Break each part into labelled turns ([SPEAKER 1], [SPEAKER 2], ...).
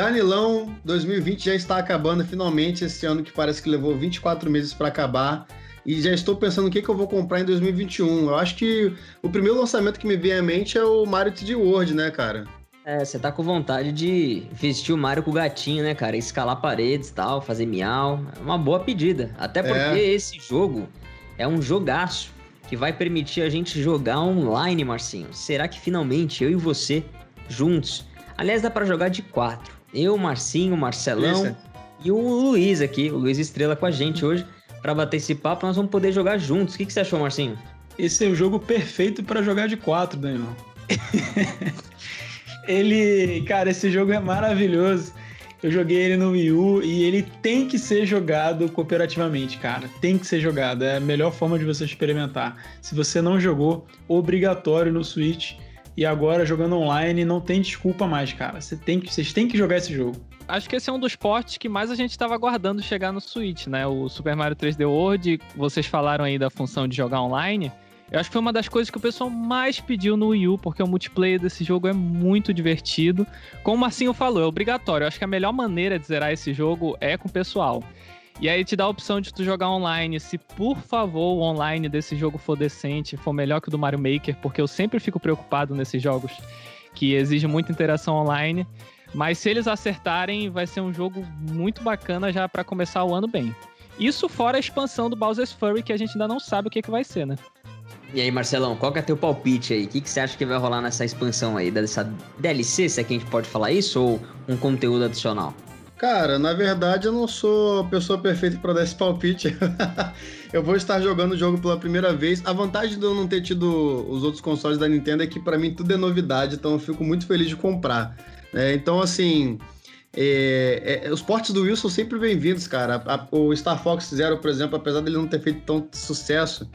[SPEAKER 1] Danilão, 2020 já está acabando finalmente, esse ano que parece que levou 24 meses para acabar. E já estou pensando o que, que eu vou comprar em 2021. Eu acho que o primeiro lançamento que me vem à mente é o Mario 3D World, né, cara?
[SPEAKER 2] É, você tá com vontade de vestir o Mario com o gatinho, né, cara? Escalar paredes e tal, fazer miau. É uma boa pedida. Até porque é. esse jogo é um jogaço que vai permitir a gente jogar online, Marcinho. Será que finalmente eu e você juntos? Aliás, dá para jogar de quatro. Eu, Marcinho, Marcelão Isso. e o Luiz aqui, o Luiz Estrela com a gente hoje para bater esse papo. Nós vamos poder jogar juntos. O que, que você achou, Marcinho?
[SPEAKER 3] Esse é o jogo perfeito para jogar de quatro, Daniel. ele, cara, esse jogo é maravilhoso. Eu joguei ele no Wii U e ele tem que ser jogado cooperativamente, cara. Tem que ser jogado. É a melhor forma de você experimentar. Se você não jogou, obrigatório no Switch. E agora jogando online, não tem desculpa mais, cara. Você tem que, vocês têm que jogar esse jogo.
[SPEAKER 4] Acho que esse é um dos portes que mais a gente estava aguardando chegar no Switch, né? O Super Mario 3D World, vocês falaram aí da função de jogar online. Eu acho que foi uma das coisas que o pessoal mais pediu no Wii U, porque o multiplayer desse jogo é muito divertido. Como o Marcinho falou, é obrigatório. Eu acho que a melhor maneira de zerar esse jogo é com o pessoal. E aí te dá a opção de tu jogar online. Se por favor o online desse jogo for decente, for melhor que o do Mario Maker, porque eu sempre fico preocupado nesses jogos que exigem muita interação online. Mas se eles acertarem, vai ser um jogo muito bacana já para começar o ano bem. Isso fora a expansão do Bowser's Fury, que a gente ainda não sabe o que, que vai ser, né?
[SPEAKER 2] E aí, Marcelão, qual que é teu palpite aí? O que, que você acha que vai rolar nessa expansão aí? Dessa DLC, se é que a gente pode falar isso, ou um conteúdo adicional?
[SPEAKER 1] Cara, na verdade eu não sou a pessoa perfeita para dar esse palpite. eu vou estar jogando o jogo pela primeira vez. A vantagem de eu não ter tido os outros consoles da Nintendo é que para mim tudo é novidade, então eu fico muito feliz de comprar. É, então, assim, é, é, os portes do Will são sempre bem-vindos, cara. A, o Star Fox Zero, por exemplo, apesar dele não ter feito tanto sucesso,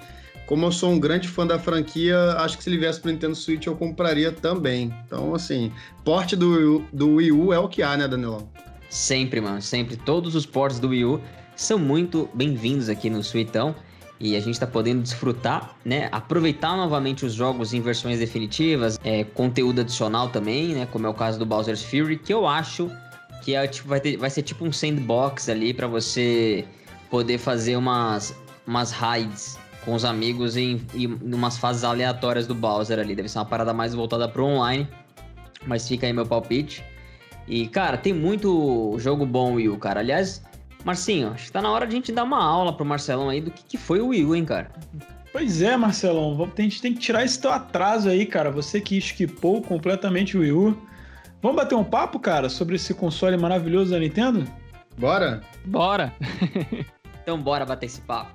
[SPEAKER 1] como eu sou um grande fã da franquia, acho que se ele viesse pro Nintendo Switch eu compraria também. Então, assim, porte do, do Wii U é o que há, né, Danilão?
[SPEAKER 2] Sempre, mano, sempre. Todos os portes do Wii U são muito bem-vindos aqui no Suitão. E a gente está podendo desfrutar, né? Aproveitar novamente os jogos em versões definitivas, é, conteúdo adicional também, né? Como é o caso do Bowser's Fury, que eu acho que é, tipo, vai, ter, vai ser tipo um sandbox ali para você poder fazer umas, umas raids com os amigos em, em umas fases aleatórias do Bowser ali. Deve ser uma parada mais voltada pro online. Mas fica aí meu palpite. E, cara, tem muito jogo bom, Will, cara. Aliás, Marcinho, acho que tá na hora de a gente dar uma aula pro Marcelão aí do que, que foi o Wii U, hein, cara?
[SPEAKER 3] Pois é, Marcelão. A gente tem que tirar esse teu atraso aí, cara. Você que esquipou completamente o Wii U. Vamos bater um papo, cara, sobre esse console maravilhoso da Nintendo?
[SPEAKER 1] Bora?
[SPEAKER 4] Bora!
[SPEAKER 2] então bora bater esse papo.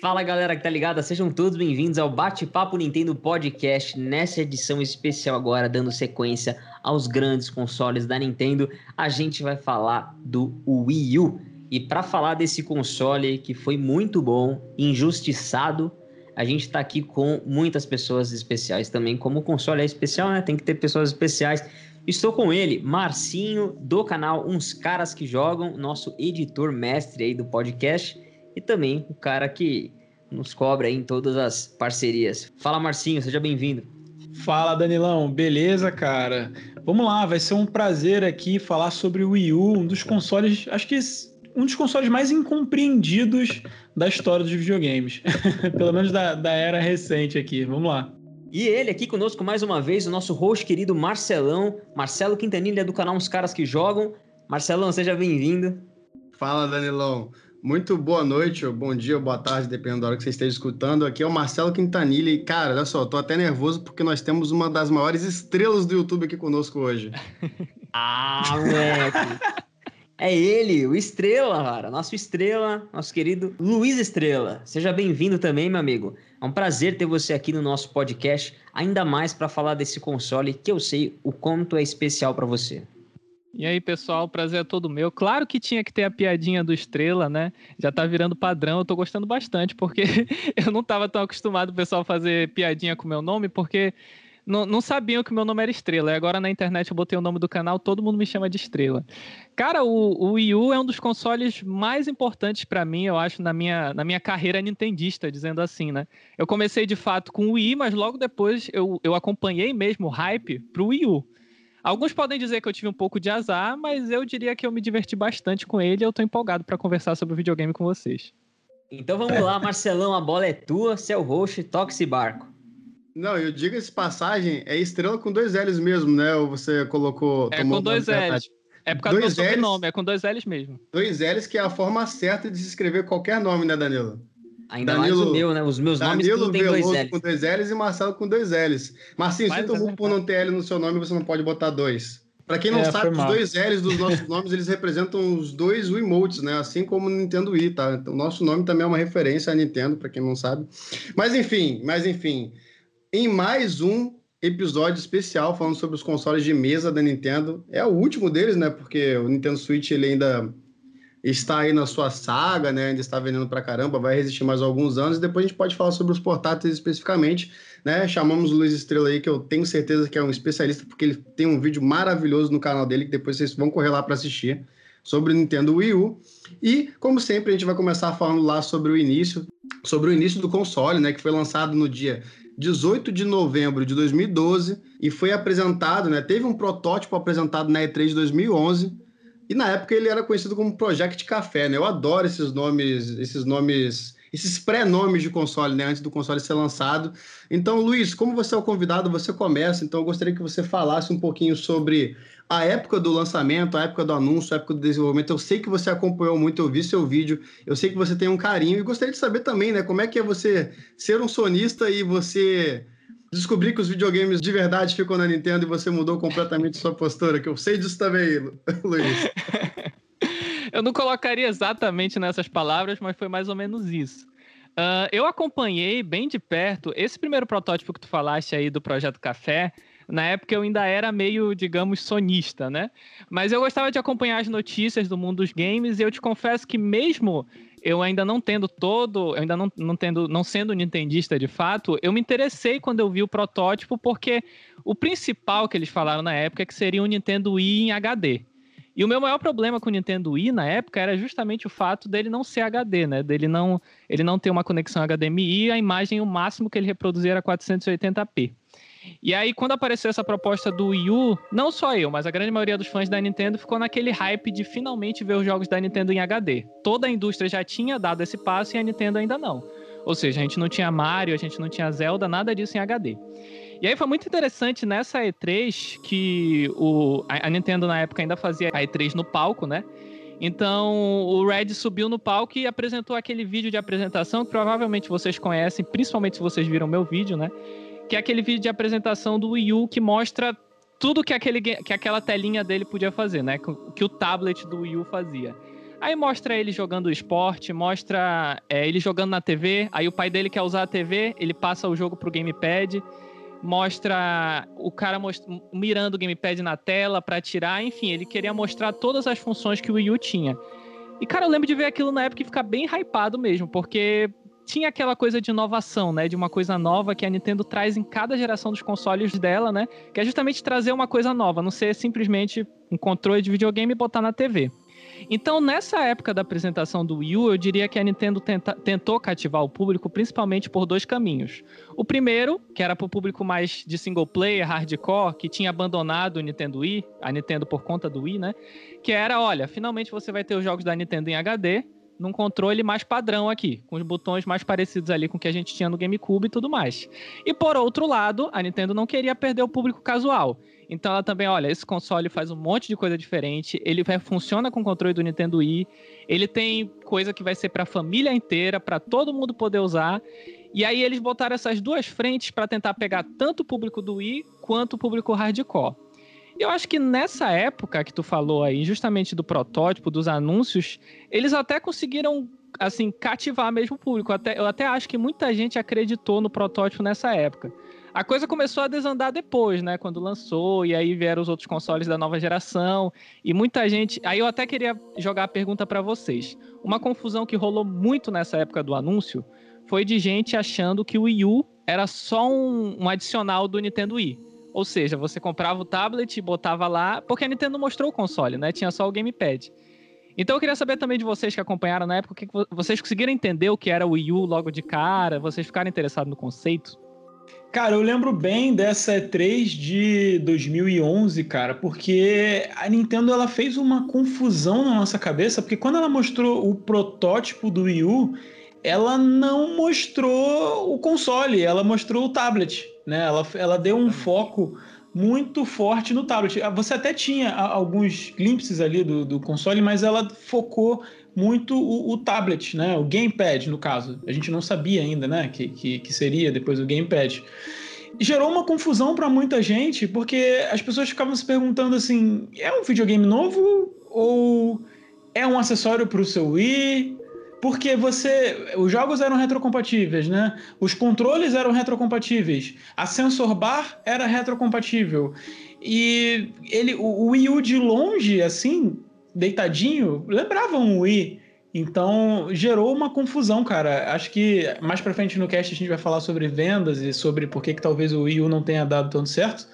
[SPEAKER 2] Fala galera que tá ligada, sejam todos bem-vindos ao Bate-Papo Nintendo Podcast, nessa edição especial agora, dando sequência aos grandes consoles da Nintendo, a gente vai falar do Wii U. E para falar desse console que foi muito bom, injustiçado, a gente tá aqui com muitas pessoas especiais também, como o console é especial, né? Tem que ter pessoas especiais. Estou com ele, Marcinho, do canal Uns Caras que Jogam, nosso editor mestre aí do podcast e também o cara que nos cobra aí em todas as parcerias. Fala, Marcinho, seja bem-vindo.
[SPEAKER 3] Fala, Danilão, beleza, cara? Vamos lá, vai ser um prazer aqui falar sobre o Wii U, um dos consoles, acho que um dos consoles mais incompreendidos da história dos videogames. Pelo menos da, da era recente aqui. Vamos lá.
[SPEAKER 2] E ele aqui conosco mais uma vez, o nosso host querido Marcelão, Marcelo Quintanilha do canal Uns Caras que Jogam. Marcelão, seja bem-vindo.
[SPEAKER 1] Fala, Danilão. Muito boa noite, ou bom dia, ou boa tarde, dependendo da hora que você esteja escutando. Aqui é o Marcelo Quintanilha e, cara, olha só, tô até nervoso porque nós temos uma das maiores estrelas do YouTube aqui conosco hoje.
[SPEAKER 2] ah, moleque! É ele, o Estrela, cara. Nosso Estrela, nosso querido Luiz Estrela. Seja bem-vindo também, meu amigo. É um prazer ter você aqui no nosso podcast, ainda mais para falar desse console que eu sei o quanto é especial para você.
[SPEAKER 4] E aí, pessoal, prazer é todo meu. Claro que tinha que ter a piadinha do Estrela, né? Já tá virando padrão, eu tô gostando bastante, porque eu não tava tão acostumado o pessoal fazer piadinha com o meu nome, porque não, não sabiam que meu nome era Estrela. E agora na internet eu botei o nome do canal, todo mundo me chama de Estrela. Cara, o, o Wii U é um dos consoles mais importantes para mim, eu acho, na minha, na minha carreira nintendista, dizendo assim, né? Eu comecei de fato com o Wii, mas logo depois eu, eu acompanhei mesmo o hype pro Wii U. Alguns podem dizer que eu tive um pouco de azar, mas eu diria que eu me diverti bastante com ele e eu tô empolgado para conversar sobre o videogame com vocês.
[SPEAKER 2] Então vamos lá, Marcelão, a bola é tua, seu host, toque esse barco.
[SPEAKER 1] Não, eu digo essa passagem, é estrela com dois L's mesmo, né? Ou você colocou.
[SPEAKER 4] É com dois L's. É por causa dois do meu sobrenome, é com dois L's mesmo.
[SPEAKER 1] Dois L's que é a forma certa de se escrever qualquer nome, né, Danilo?
[SPEAKER 2] Ainda Danilo, mais o meu, né? Os meus Danilo nomes tudo tem dois L's.
[SPEAKER 1] com dois L's e Marcelo com dois L's. Marcinho, sinto muito por não ter L no seu nome, você não pode botar dois. Para quem não é, sabe, os dois L's dos nossos nomes, eles representam os dois Wiimotes, né? Assim como o Nintendo Wii, tá? Então, o nosso nome também é uma referência à Nintendo, para quem não sabe. Mas enfim, mas enfim em mais um episódio especial falando sobre os consoles de mesa da Nintendo. É o último deles, né? Porque o Nintendo Switch ele ainda está aí na sua saga, né? Ainda está vendendo pra caramba, vai resistir mais alguns anos e depois a gente pode falar sobre os portáteis especificamente, né? Chamamos o Luiz Estrela aí, que eu tenho certeza que é um especialista, porque ele tem um vídeo maravilhoso no canal dele, que depois vocês vão correr lá para assistir, sobre o Nintendo Wii U. E, como sempre, a gente vai começar falando lá sobre o início, sobre o início do console, né? Que foi lançado no dia 18 de novembro de 2012 e foi apresentado, né? Teve um protótipo apresentado na E3 de 2011 e na época ele era conhecido como Project Café, né? Eu adoro esses nomes, esses nomes, esses pré-nomes de console, né? Antes do console ser lançado. Então, Luiz, como você é o convidado, você começa. Então, eu gostaria que você falasse um pouquinho sobre a época do lançamento, a época do anúncio, a época do desenvolvimento. Eu sei que você acompanhou muito, eu vi seu vídeo, eu sei que você tem um carinho e gostaria de saber também, né, como é que é você ser um sonista e você descobrir que os videogames de verdade ficam na Nintendo e você mudou completamente sua postura, que eu sei disso também, Luiz.
[SPEAKER 4] eu não colocaria exatamente nessas palavras, mas foi mais ou menos isso. Uh, eu acompanhei bem de perto esse primeiro protótipo que tu falaste aí do Projeto Café, na época eu ainda era meio, digamos, sonista, né? Mas eu gostava de acompanhar as notícias do mundo dos games e eu te confesso que mesmo eu ainda não tendo todo, eu ainda não, não tendo, não sendo nintendista de fato, eu me interessei quando eu vi o protótipo porque o principal que eles falaram na época é que seria um Nintendo Wii em HD. E o meu maior problema com o Nintendo Wii na época era justamente o fato dele não ser HD, né? Dele não, ele não ter uma conexão HDMI e a imagem o máximo que ele reproduzir era 480p. E aí, quando apareceu essa proposta do Wii U, não só eu, mas a grande maioria dos fãs da Nintendo ficou naquele hype de finalmente ver os jogos da Nintendo em HD. Toda a indústria já tinha dado esse passo e a Nintendo ainda não. Ou seja, a gente não tinha Mario, a gente não tinha Zelda, nada disso em HD. E aí foi muito interessante nessa E3 que o, a, Nintendo na época ainda fazia a E3 no palco, né? Então o Red subiu no palco e apresentou aquele vídeo de apresentação que provavelmente vocês conhecem, principalmente se vocês viram meu vídeo, né? Que é aquele vídeo de apresentação do Wii U que mostra tudo que, aquele, que aquela telinha dele podia fazer, né? Que o tablet do Wii U fazia. Aí mostra ele jogando esporte, mostra é, ele jogando na TV, aí o pai dele quer usar a TV, ele passa o jogo pro gamepad, mostra o cara most... mirando o gamepad na tela para tirar, enfim, ele queria mostrar todas as funções que o Wii U tinha. E, cara, eu lembro de ver aquilo na época e ficar bem hypado mesmo, porque tinha aquela coisa de inovação, né? De uma coisa nova que a Nintendo traz em cada geração dos consoles dela, né? Que é justamente trazer uma coisa nova, não ser simplesmente um controle de videogame e botar na TV. Então, nessa época da apresentação do Wii U, eu diria que a Nintendo tenta, tentou cativar o público principalmente por dois caminhos. O primeiro, que era para o público mais de single player, hardcore, que tinha abandonado o Nintendo Wii, a Nintendo por conta do Wii, né? Que era, olha, finalmente você vai ter os jogos da Nintendo em HD, num controle mais padrão aqui, com os botões mais parecidos ali com o que a gente tinha no GameCube e tudo mais. E por outro lado, a Nintendo não queria perder o público casual. Então ela também, olha, esse console faz um monte de coisa diferente, ele funciona com o controle do Nintendo Wii, ele tem coisa que vai ser para a família inteira, para todo mundo poder usar. E aí eles botaram essas duas frentes para tentar pegar tanto o público do Wii quanto o público hardcore. Eu acho que nessa época que tu falou aí, justamente do protótipo, dos anúncios, eles até conseguiram, assim, cativar mesmo o público. Até, eu até acho que muita gente acreditou no protótipo nessa época. A coisa começou a desandar depois, né? Quando lançou, e aí vieram os outros consoles da nova geração. E muita gente. Aí eu até queria jogar a pergunta para vocês. Uma confusão que rolou muito nessa época do anúncio foi de gente achando que o Wii U era só um, um adicional do Nintendo Wii. Ou seja, você comprava o tablet e botava lá, porque a Nintendo mostrou o console, né? Tinha só o gamepad. Então eu queria saber também de vocês que acompanharam na época, que vocês conseguiram entender o que era o Wii U logo de cara? Vocês ficaram interessados no conceito?
[SPEAKER 3] Cara, eu lembro bem dessa E3 de 2011, cara, porque a Nintendo ela fez uma confusão na nossa cabeça, porque quando ela mostrou o protótipo do Wii U, ela não mostrou o console, ela mostrou o tablet, né? Ela, ela deu um foco muito forte no tablet. Você até tinha alguns glimpses ali do, do console, mas ela focou muito o, o, tablet, né? O gamepad, no caso. A gente não sabia ainda, né? Que, que, que seria depois o gamepad. gerou uma confusão para muita gente, porque as pessoas ficavam se perguntando assim: é um videogame novo ou é um acessório para o seu Wii? Porque você. Os jogos eram retrocompatíveis, né? Os controles eram retrocompatíveis. A sensor bar era retrocompatível. E ele, o Wii U de longe, assim, deitadinho, lembrava um Wii. Então gerou uma confusão, cara. Acho que mais pra frente no cast a gente vai falar sobre vendas e sobre por que, que talvez o Wii U não tenha dado tanto certo.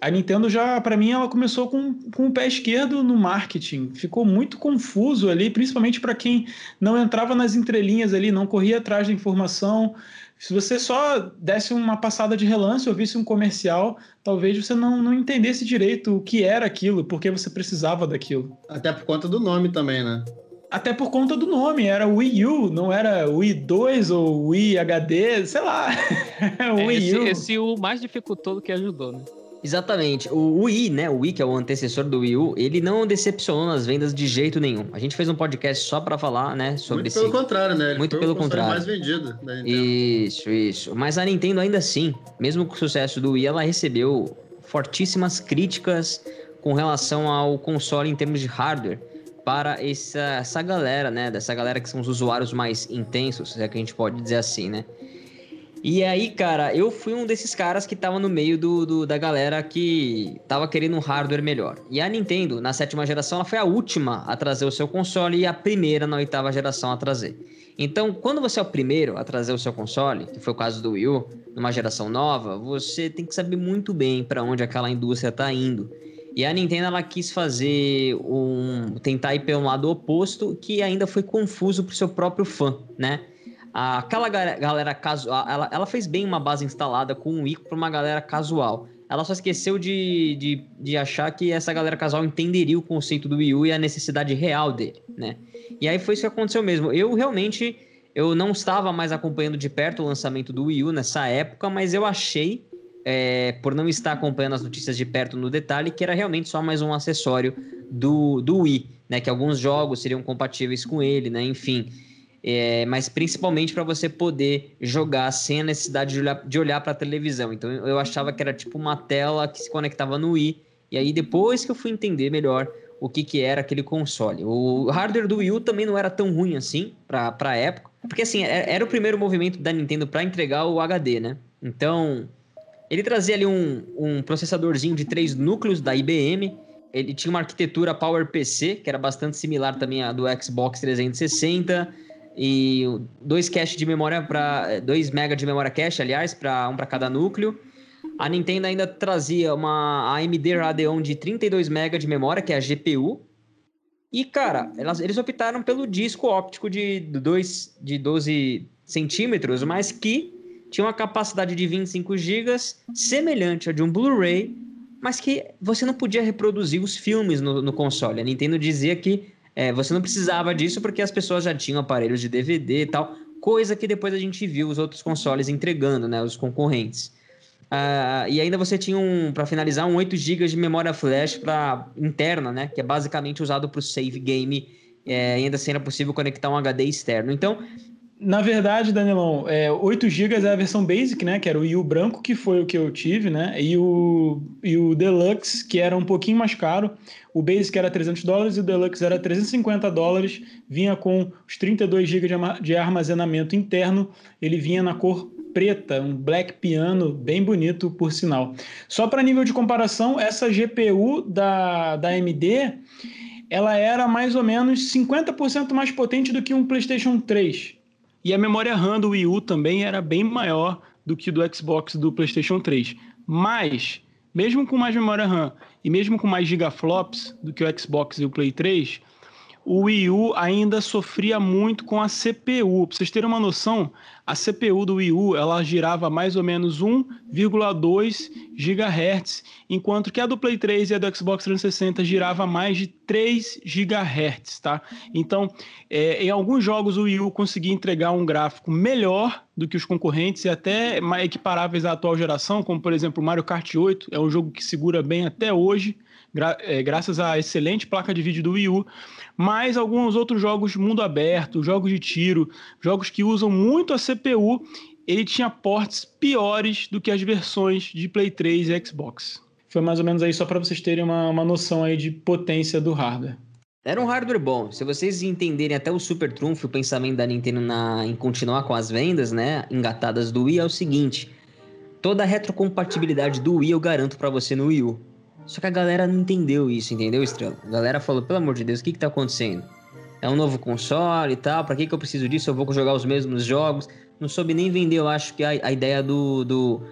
[SPEAKER 3] A Nintendo já, para mim, ela começou com, com o pé esquerdo no marketing. Ficou muito confuso ali, principalmente para quem não entrava nas entrelinhas ali, não corria atrás da informação. Se você só desse uma passada de relance ou visse um comercial, talvez você não, não entendesse direito o que era aquilo, porque você precisava daquilo.
[SPEAKER 1] Até por conta do nome também, né?
[SPEAKER 3] Até por conta do nome, era Wii U, não era Wii 2 ou Wii HD, sei lá.
[SPEAKER 4] É, Wii esse, U. Esse U mais dificultou do que ajudou, né?
[SPEAKER 2] Exatamente. O Wii, né? O Wii, que é o antecessor do Wii U, ele não decepcionou nas vendas de jeito nenhum. A gente fez um podcast só para falar, né, sobre
[SPEAKER 1] Muito pelo contrário, né? Ele
[SPEAKER 2] Muito pelo contrário.
[SPEAKER 1] mais vendido da Nintendo.
[SPEAKER 2] Isso, isso. Mas a Nintendo ainda assim, mesmo com o sucesso do Wii, ela recebeu fortíssimas críticas com relação ao console em termos de hardware para essa, essa galera, né? Dessa galera que são os usuários mais intensos, se é que a gente pode dizer assim, né? E aí, cara, eu fui um desses caras que tava no meio do, do, da galera que tava querendo um hardware melhor. E a Nintendo, na sétima geração, ela foi a última a trazer o seu console e a primeira na oitava geração a trazer. Então, quando você é o primeiro a trazer o seu console, que foi o caso do Wii U, numa geração nova, você tem que saber muito bem para onde aquela indústria tá indo. E a Nintendo ela quis fazer um tentar ir pelo lado oposto, que ainda foi confuso pro seu próprio fã, né? Aquela galera casual, ela, ela fez bem uma base instalada com um ícone para uma galera casual. Ela só esqueceu de, de, de achar que essa galera casual entenderia o conceito do Wii U e a necessidade real dele, né? E aí foi isso que aconteceu mesmo. Eu realmente eu não estava mais acompanhando de perto o lançamento do Wii U nessa época, mas eu achei, é, por não estar acompanhando as notícias de perto no detalhe, que era realmente só mais um acessório do, do Wii, né? Que alguns jogos seriam compatíveis com ele, né? Enfim. É, mas principalmente para você poder jogar sem a necessidade de olhar, de olhar para a televisão. Então eu achava que era tipo uma tela que se conectava no Wii. E aí depois que eu fui entender melhor o que, que era aquele console. O hardware do Wii U também não era tão ruim assim para a época. Porque assim, é, era o primeiro movimento da Nintendo para entregar o HD, né? Então ele trazia ali um, um processadorzinho de três núcleos da IBM. Ele tinha uma arquitetura PowerPC, que era bastante similar também à do Xbox 360 e dois cache de memória para 2 MB de memória cache, aliás, para um para cada núcleo. A Nintendo ainda trazia uma AMD Radeon de 32 MB de memória, que é a GPU. E, cara, elas, eles optaram pelo disco óptico de, dois, de 12 centímetros, mas que tinha uma capacidade de 25 GB, semelhante a de um Blu-ray, mas que você não podia reproduzir os filmes no, no console. A Nintendo dizia que é, você não precisava disso porque as pessoas já tinham aparelhos de DVD e tal, coisa que depois a gente viu os outros consoles entregando, né, os concorrentes. Uh, e ainda você tinha um, para finalizar, um 8 GB de memória flash para interna, né, que é basicamente usado para o save game, é, ainda assim era possível conectar um HD externo. Então,
[SPEAKER 3] Na verdade, Danilão, é, 8 GB é a versão basic, né? Que era o Wii U branco, que foi o que eu tive, né? E o, e o Deluxe, que era um pouquinho mais caro. O basic era 300 dólares e o Deluxe era 350 dólares. Vinha com os 32 GB de armazenamento interno. Ele vinha na cor preta, um black piano bem bonito, por sinal. Só para nível de comparação, essa GPU da, da AMD, ela era mais ou menos 50% mais potente do que um PlayStation 3. E a memória RAM do Wii U também era bem maior do que do Xbox do PlayStation 3. Mas, mesmo com mais memória RAM e mesmo com mais gigaflops do que o Xbox e o Play 3, o Wii U ainda sofria muito com a CPU. Para vocês terem uma noção, a CPU do Wii U ela girava mais ou menos 1,2 GHz, enquanto que a do Play 3 e a do Xbox 360 girava mais de 3 GHz, tá? Então, é, em alguns jogos o Wii U conseguia entregar um gráfico melhor do que os concorrentes e até equiparáveis à atual geração, como por exemplo o Mario Kart 8, é um jogo que segura bem até hoje gra é, graças à excelente placa de vídeo do Wii U, mas alguns outros jogos mundo aberto, jogos de tiro, jogos que usam muito a CPU, ele tinha ports piores do que as versões de Play 3 e Xbox. Foi mais ou menos aí só para vocês terem uma, uma noção aí de potência do hardware.
[SPEAKER 2] Era um hardware bom. Se vocês entenderem até o super trunfo, o pensamento da Nintendo na, em continuar com as vendas, né, engatadas do Wii é o seguinte: toda a retrocompatibilidade do Wii eu garanto para você no Wii U. Só que a galera não entendeu isso, entendeu, Estrela? A galera falou, pelo amor de Deus, o que que tá acontecendo? É um novo console e tal, pra que que eu preciso disso? Eu vou jogar os mesmos jogos. Não soube nem vender, eu acho, que a, a ideia do, do,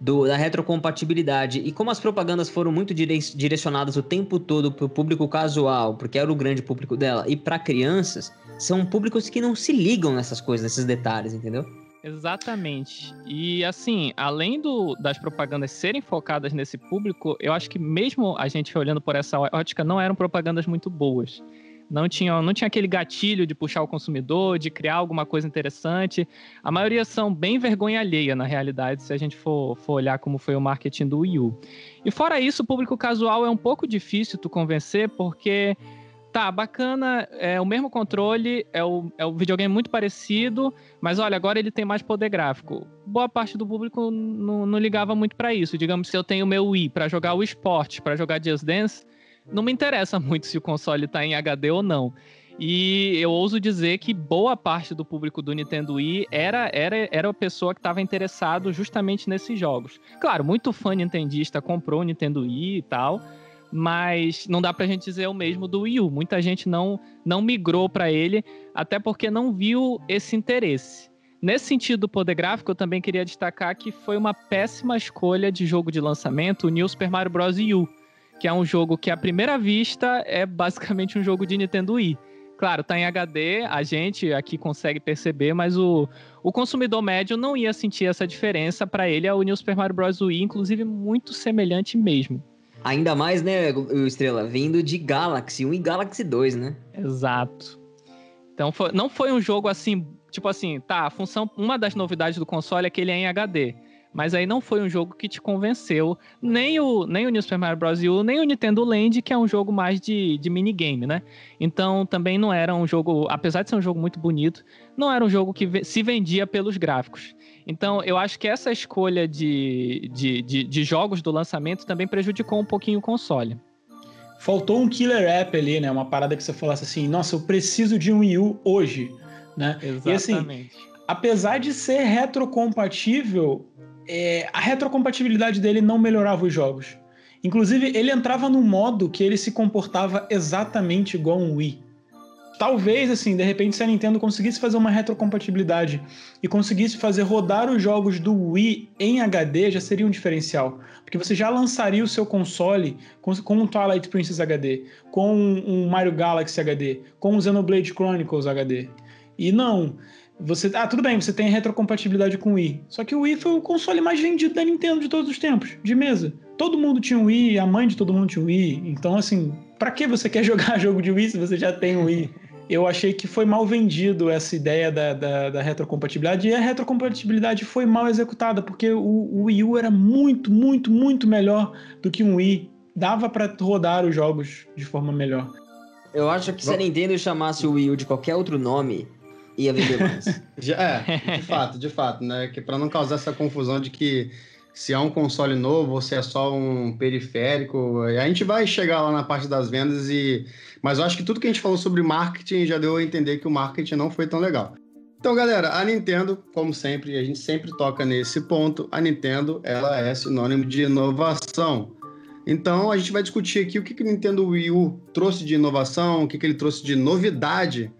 [SPEAKER 2] do, da retrocompatibilidade. E como as propagandas foram muito direcionadas o tempo todo pro público casual, porque era o grande público dela, e para crianças, são públicos que não se ligam nessas coisas, nesses detalhes, entendeu?
[SPEAKER 4] Exatamente. E assim, além do, das propagandas serem focadas nesse público, eu acho que mesmo a gente olhando por essa ótica, não eram propagandas muito boas. Não tinha, não tinha aquele gatilho de puxar o consumidor, de criar alguma coisa interessante. A maioria são bem vergonha alheia, na realidade, se a gente for, for olhar como foi o marketing do Wii U. E fora isso, o público casual é um pouco difícil tu convencer, porque tá, bacana, é o mesmo controle, é o, é o videogame muito parecido, mas olha, agora ele tem mais poder gráfico. Boa parte do público não, não ligava muito para isso. Digamos, se eu tenho meu Wii para jogar o esporte, para jogar Just Dance, não me interessa muito se o console tá em HD ou não. E eu ouso dizer que boa parte do público do Nintendo Wii era, era, era a pessoa que estava interessado justamente nesses jogos. Claro, muito fã nintendista comprou o Nintendo Wii e tal, mas não dá pra gente dizer o mesmo do Wii U. Muita gente não, não migrou para ele, até porque não viu esse interesse. Nesse sentido do poder gráfico, eu também queria destacar que foi uma péssima escolha de jogo de lançamento o New Super Mario Bros. U, que é um jogo que à primeira vista é basicamente um jogo de Nintendo Wii. Claro, tá em HD, a gente aqui consegue perceber, mas o, o consumidor médio não ia sentir essa diferença. Para ele, é o New Super Mario Bros. Wii, inclusive, muito semelhante mesmo.
[SPEAKER 2] Ainda mais, né, Estrela, vindo de Galaxy 1 e Galaxy 2, né?
[SPEAKER 4] Exato. Então foi, não foi um jogo assim, tipo assim, tá, a função, uma das novidades do console é que ele é em HD. Mas aí não foi um jogo que te convenceu, nem o, nem o New Super Mario Bros. U, nem o Nintendo Land, que é um jogo mais de, de minigame, né? Então também não era um jogo, apesar de ser um jogo muito bonito, não era um jogo que se vendia pelos gráficos. Então, eu acho que essa escolha de, de, de, de jogos do lançamento também prejudicou um pouquinho o console.
[SPEAKER 3] Faltou um killer app ali, né? Uma parada que você falasse assim, nossa, eu preciso de um Wii U hoje, né?
[SPEAKER 4] Exatamente. E assim,
[SPEAKER 3] apesar de ser retrocompatível, é, a retrocompatibilidade dele não melhorava os jogos. Inclusive, ele entrava num modo que ele se comportava exatamente igual um Wii talvez, assim, de repente, se a Nintendo conseguisse fazer uma retrocompatibilidade e conseguisse fazer rodar os jogos do Wii em HD, já seria um diferencial. Porque você já lançaria o seu console com, com um Twilight Princess HD, com um Mario Galaxy HD, com um Xenoblade Chronicles HD. E não. Você, ah, tudo bem, você tem retrocompatibilidade com o Wii. Só que o Wii foi o console mais vendido da Nintendo de todos os tempos, de mesa. Todo mundo tinha um Wii, a mãe de todo mundo tinha um Wii. Então, assim, para que você quer jogar jogo de Wii se você já tem um Wii? Eu achei que foi mal vendido essa ideia da, da, da, retrocompatibilidade e a retrocompatibilidade foi mal executada, porque o, o Wii U era muito, muito, muito melhor do que um Wii. Dava para rodar os jogos de forma melhor.
[SPEAKER 2] Eu acho que se a Nintendo chamasse o Wii U de qualquer outro nome, ia vender mais.
[SPEAKER 1] é, de fato, de fato, né? Que para não causar essa confusão de que se é um console novo ou se é só um periférico, a gente vai chegar lá na parte das vendas e mas eu acho que tudo que a gente falou sobre marketing já deu a entender que o marketing não foi tão legal. Então, galera, a Nintendo, como sempre, a gente sempre toca nesse ponto, a Nintendo, ela é sinônimo de inovação. Então, a gente vai discutir aqui o que, que o Nintendo Wii U trouxe de inovação, o que, que ele trouxe de novidade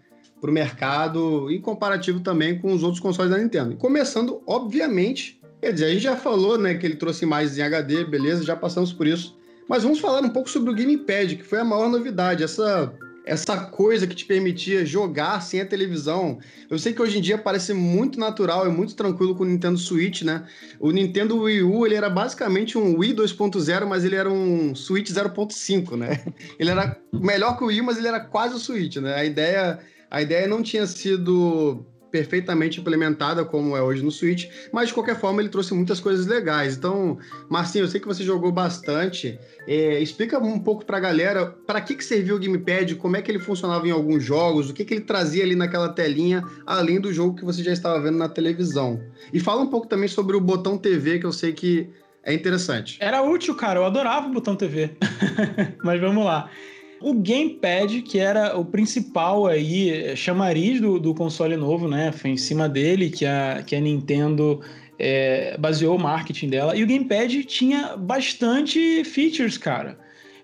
[SPEAKER 1] para o mercado e comparativo também com os outros consoles da Nintendo. E começando, obviamente, quer dizer, a gente já falou né, que ele trouxe mais em HD, beleza, já passamos por isso. Mas vamos falar um pouco sobre o Gamepad, que foi a maior novidade, essa essa coisa que te permitia jogar sem a televisão. Eu sei que hoje em dia parece muito natural e muito tranquilo com o Nintendo Switch, né? O Nintendo Wii U, ele era basicamente um Wii 2.0, mas ele era um Switch 0.5, né? Ele era melhor que o Wii, mas ele era quase o Switch, né? A ideia, a ideia não tinha sido perfeitamente implementada como é hoje no Switch, mas de qualquer forma ele trouxe muitas coisas legais. Então, Marcinho, eu sei que você jogou bastante. É, explica um pouco para a galera para que, que serviu o Gamepad, como é que ele funcionava em alguns jogos, o que, que ele trazia ali naquela telinha, além do jogo que você já estava vendo na televisão. E fala um pouco também sobre o botão TV, que eu sei que é interessante.
[SPEAKER 3] Era útil, cara. Eu adorava o botão TV. mas vamos lá. O Gamepad, que era o principal aí, chamariz do, do console novo, né? Foi em cima dele que a, que a Nintendo é, baseou o marketing dela. E o Gamepad tinha bastante features, cara.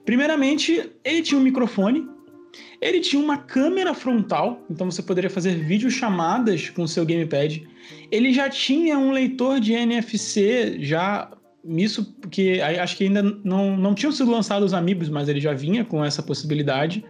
[SPEAKER 3] Primeiramente, ele tinha um microfone, ele tinha uma câmera frontal, então você poderia fazer videochamadas com o seu Gamepad. Ele já tinha um leitor de NFC já nisso, porque acho que ainda não, não tinham sido lançados os Amiibos, mas ele já vinha com essa possibilidade,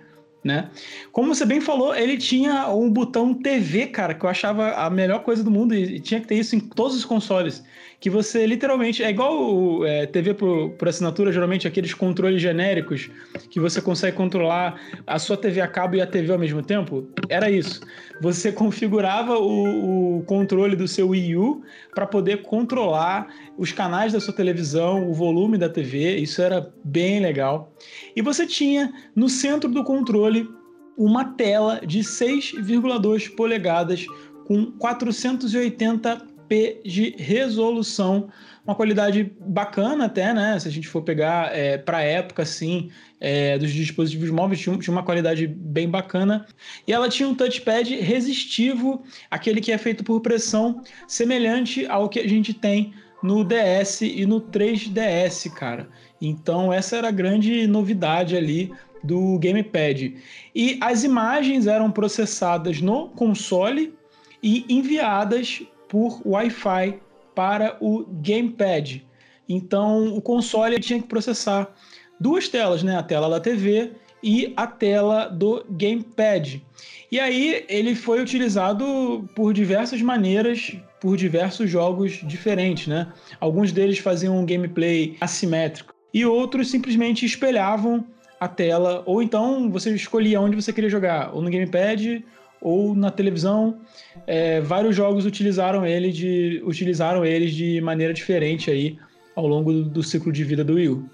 [SPEAKER 3] né? Como você bem falou, ele tinha um botão TV, cara, que eu achava a melhor coisa do mundo e tinha que ter isso em todos os consoles que você literalmente. É igual é, TV por, por, assinatura, geralmente aqueles controles genéricos que você consegue controlar a sua TV a cabo e a TV ao mesmo tempo. Era isso. Você configurava o, o controle do seu Wii U para poder controlar os canais da sua televisão, o volume da TV. Isso era bem legal. E você tinha no centro do controle uma tela de 6,2 polegadas com 480 p de resolução, uma qualidade bacana até, né? Se a gente for pegar é, para a época, assim, é, dos dispositivos móveis, tinha, tinha, uma qualidade bem bacana. E ela tinha um touchpad resistivo, aquele que é feito por pressão, semelhante ao que a gente tem no DS e no 3DS, cara. Então, essa era a grande novidade ali do Gamepad. E as imagens eram processadas no console e enviadas por Wi-Fi para o gamepad. Então, o console tinha que processar duas telas, né? A tela da TV e a tela do gamepad. E aí ele foi utilizado por diversas maneiras, por diversos jogos diferentes, né? Alguns deles faziam um gameplay assimétrico e outros simplesmente espelhavam a tela, ou então você escolhia onde você queria jogar, ou no gamepad ou na televisão. É, vários jogos utilizaram ele de utilizaram eles de maneira diferente aí ao longo do, do, ciclo de vida do Wii U.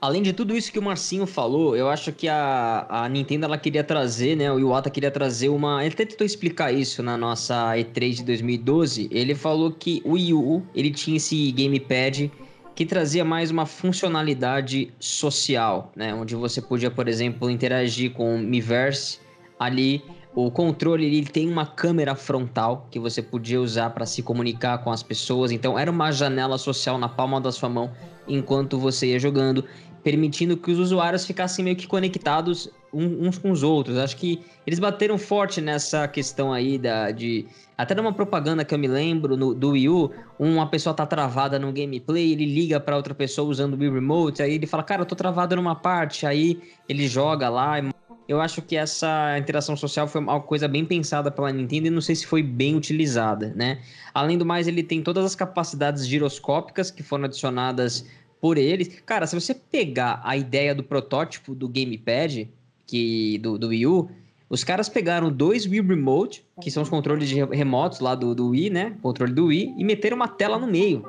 [SPEAKER 2] Além de tudo isso que o Marcinho falou, eu acho que a, a Nintendo ela queria trazer, né? O Iwata queria trazer uma. Ele até tentou explicar isso na nossa E3 de 2012. Ele falou que o Wii U ele tinha esse gamepad que trazia mais uma funcionalidade social, né? Onde você podia, por exemplo, interagir com o Miiverse ali o controle ele tem uma câmera frontal que você podia usar para se comunicar com as pessoas. Então era uma janela social na palma da sua mão enquanto você ia jogando, permitindo que os usuários ficassem meio que conectados uns com os outros. Acho que eles bateram forte nessa questão aí da, de. Até numa propaganda que eu me lembro no, do Wii U, uma pessoa tá travada no gameplay, ele liga para outra pessoa usando o Wii Remote, aí ele fala, cara, eu tô travado numa parte, aí ele joga lá e eu acho que essa interação social foi uma coisa bem pensada pela Nintendo e não sei se foi bem utilizada, né? Além do mais, ele tem todas as capacidades giroscópicas que foram adicionadas por eles. Cara, se você pegar a ideia do protótipo do gamepad que do, do Wii U, os caras pegaram dois Wii Remote, que são os controles de remotos lá do, do Wii, né? Controle do Wii, e meteram uma tela no meio.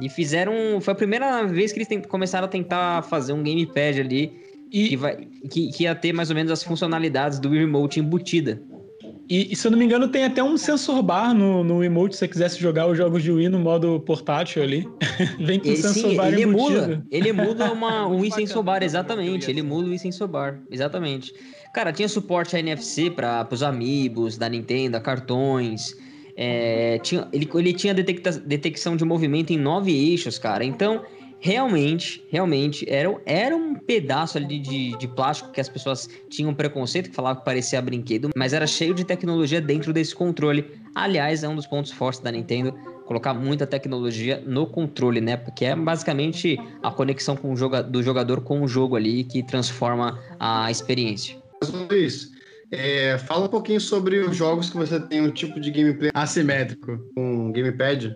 [SPEAKER 2] E fizeram. Foi a primeira vez que eles começaram a tentar fazer um gamepad ali e... Que, vai, que, que ia ter mais ou menos as funcionalidades do Wii Remote embutida.
[SPEAKER 3] E, se eu não me engano, tem até um sensor bar no, no emote se você quisesse jogar os jogos de Wii no modo portátil ali. Vem com o sensor
[SPEAKER 2] sim,
[SPEAKER 3] bar
[SPEAKER 2] ele
[SPEAKER 3] embutido.
[SPEAKER 2] emula, ele emula uma, um Wii sensor bar, exatamente. Ele emula o Wii sensor bar, exatamente. Cara, tinha suporte a NFC para os amigos da Nintendo, cartões. É, tinha, ele, ele tinha detecta, detecção de movimento em nove eixos, cara. Então, realmente, realmente, era, era um pedaço ali de, de plástico que as pessoas tinham preconceito, que falavam que parecia brinquedo, mas era cheio de tecnologia dentro desse controle. Aliás, é um dos pontos fortes da Nintendo, colocar muita tecnologia no controle, né? Porque é basicamente a conexão com o joga, do jogador com o jogo ali que transforma a experiência.
[SPEAKER 1] Luiz, é, fala um pouquinho sobre os jogos que você tem um tipo de gameplay assimétrico com gamepad.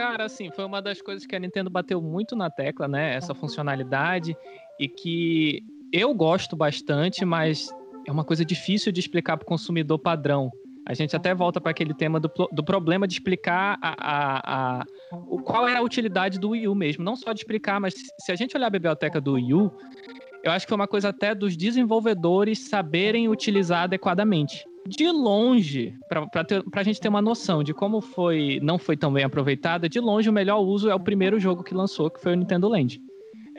[SPEAKER 4] Cara, assim, foi uma das coisas que a Nintendo bateu muito na tecla, né? Essa funcionalidade e que eu gosto bastante, mas é uma coisa difícil de explicar para o consumidor padrão. A gente até volta para aquele tema do, do problema de explicar a, a, a, o, qual era a utilidade do Wii U mesmo. Não só de explicar, mas se a gente olhar a biblioteca do Wii U, eu acho que foi uma coisa até dos desenvolvedores saberem utilizar adequadamente de longe, para a gente ter uma noção de como foi, não foi tão bem aproveitada, de longe o melhor uso é o primeiro jogo que lançou, que foi o Nintendo Land.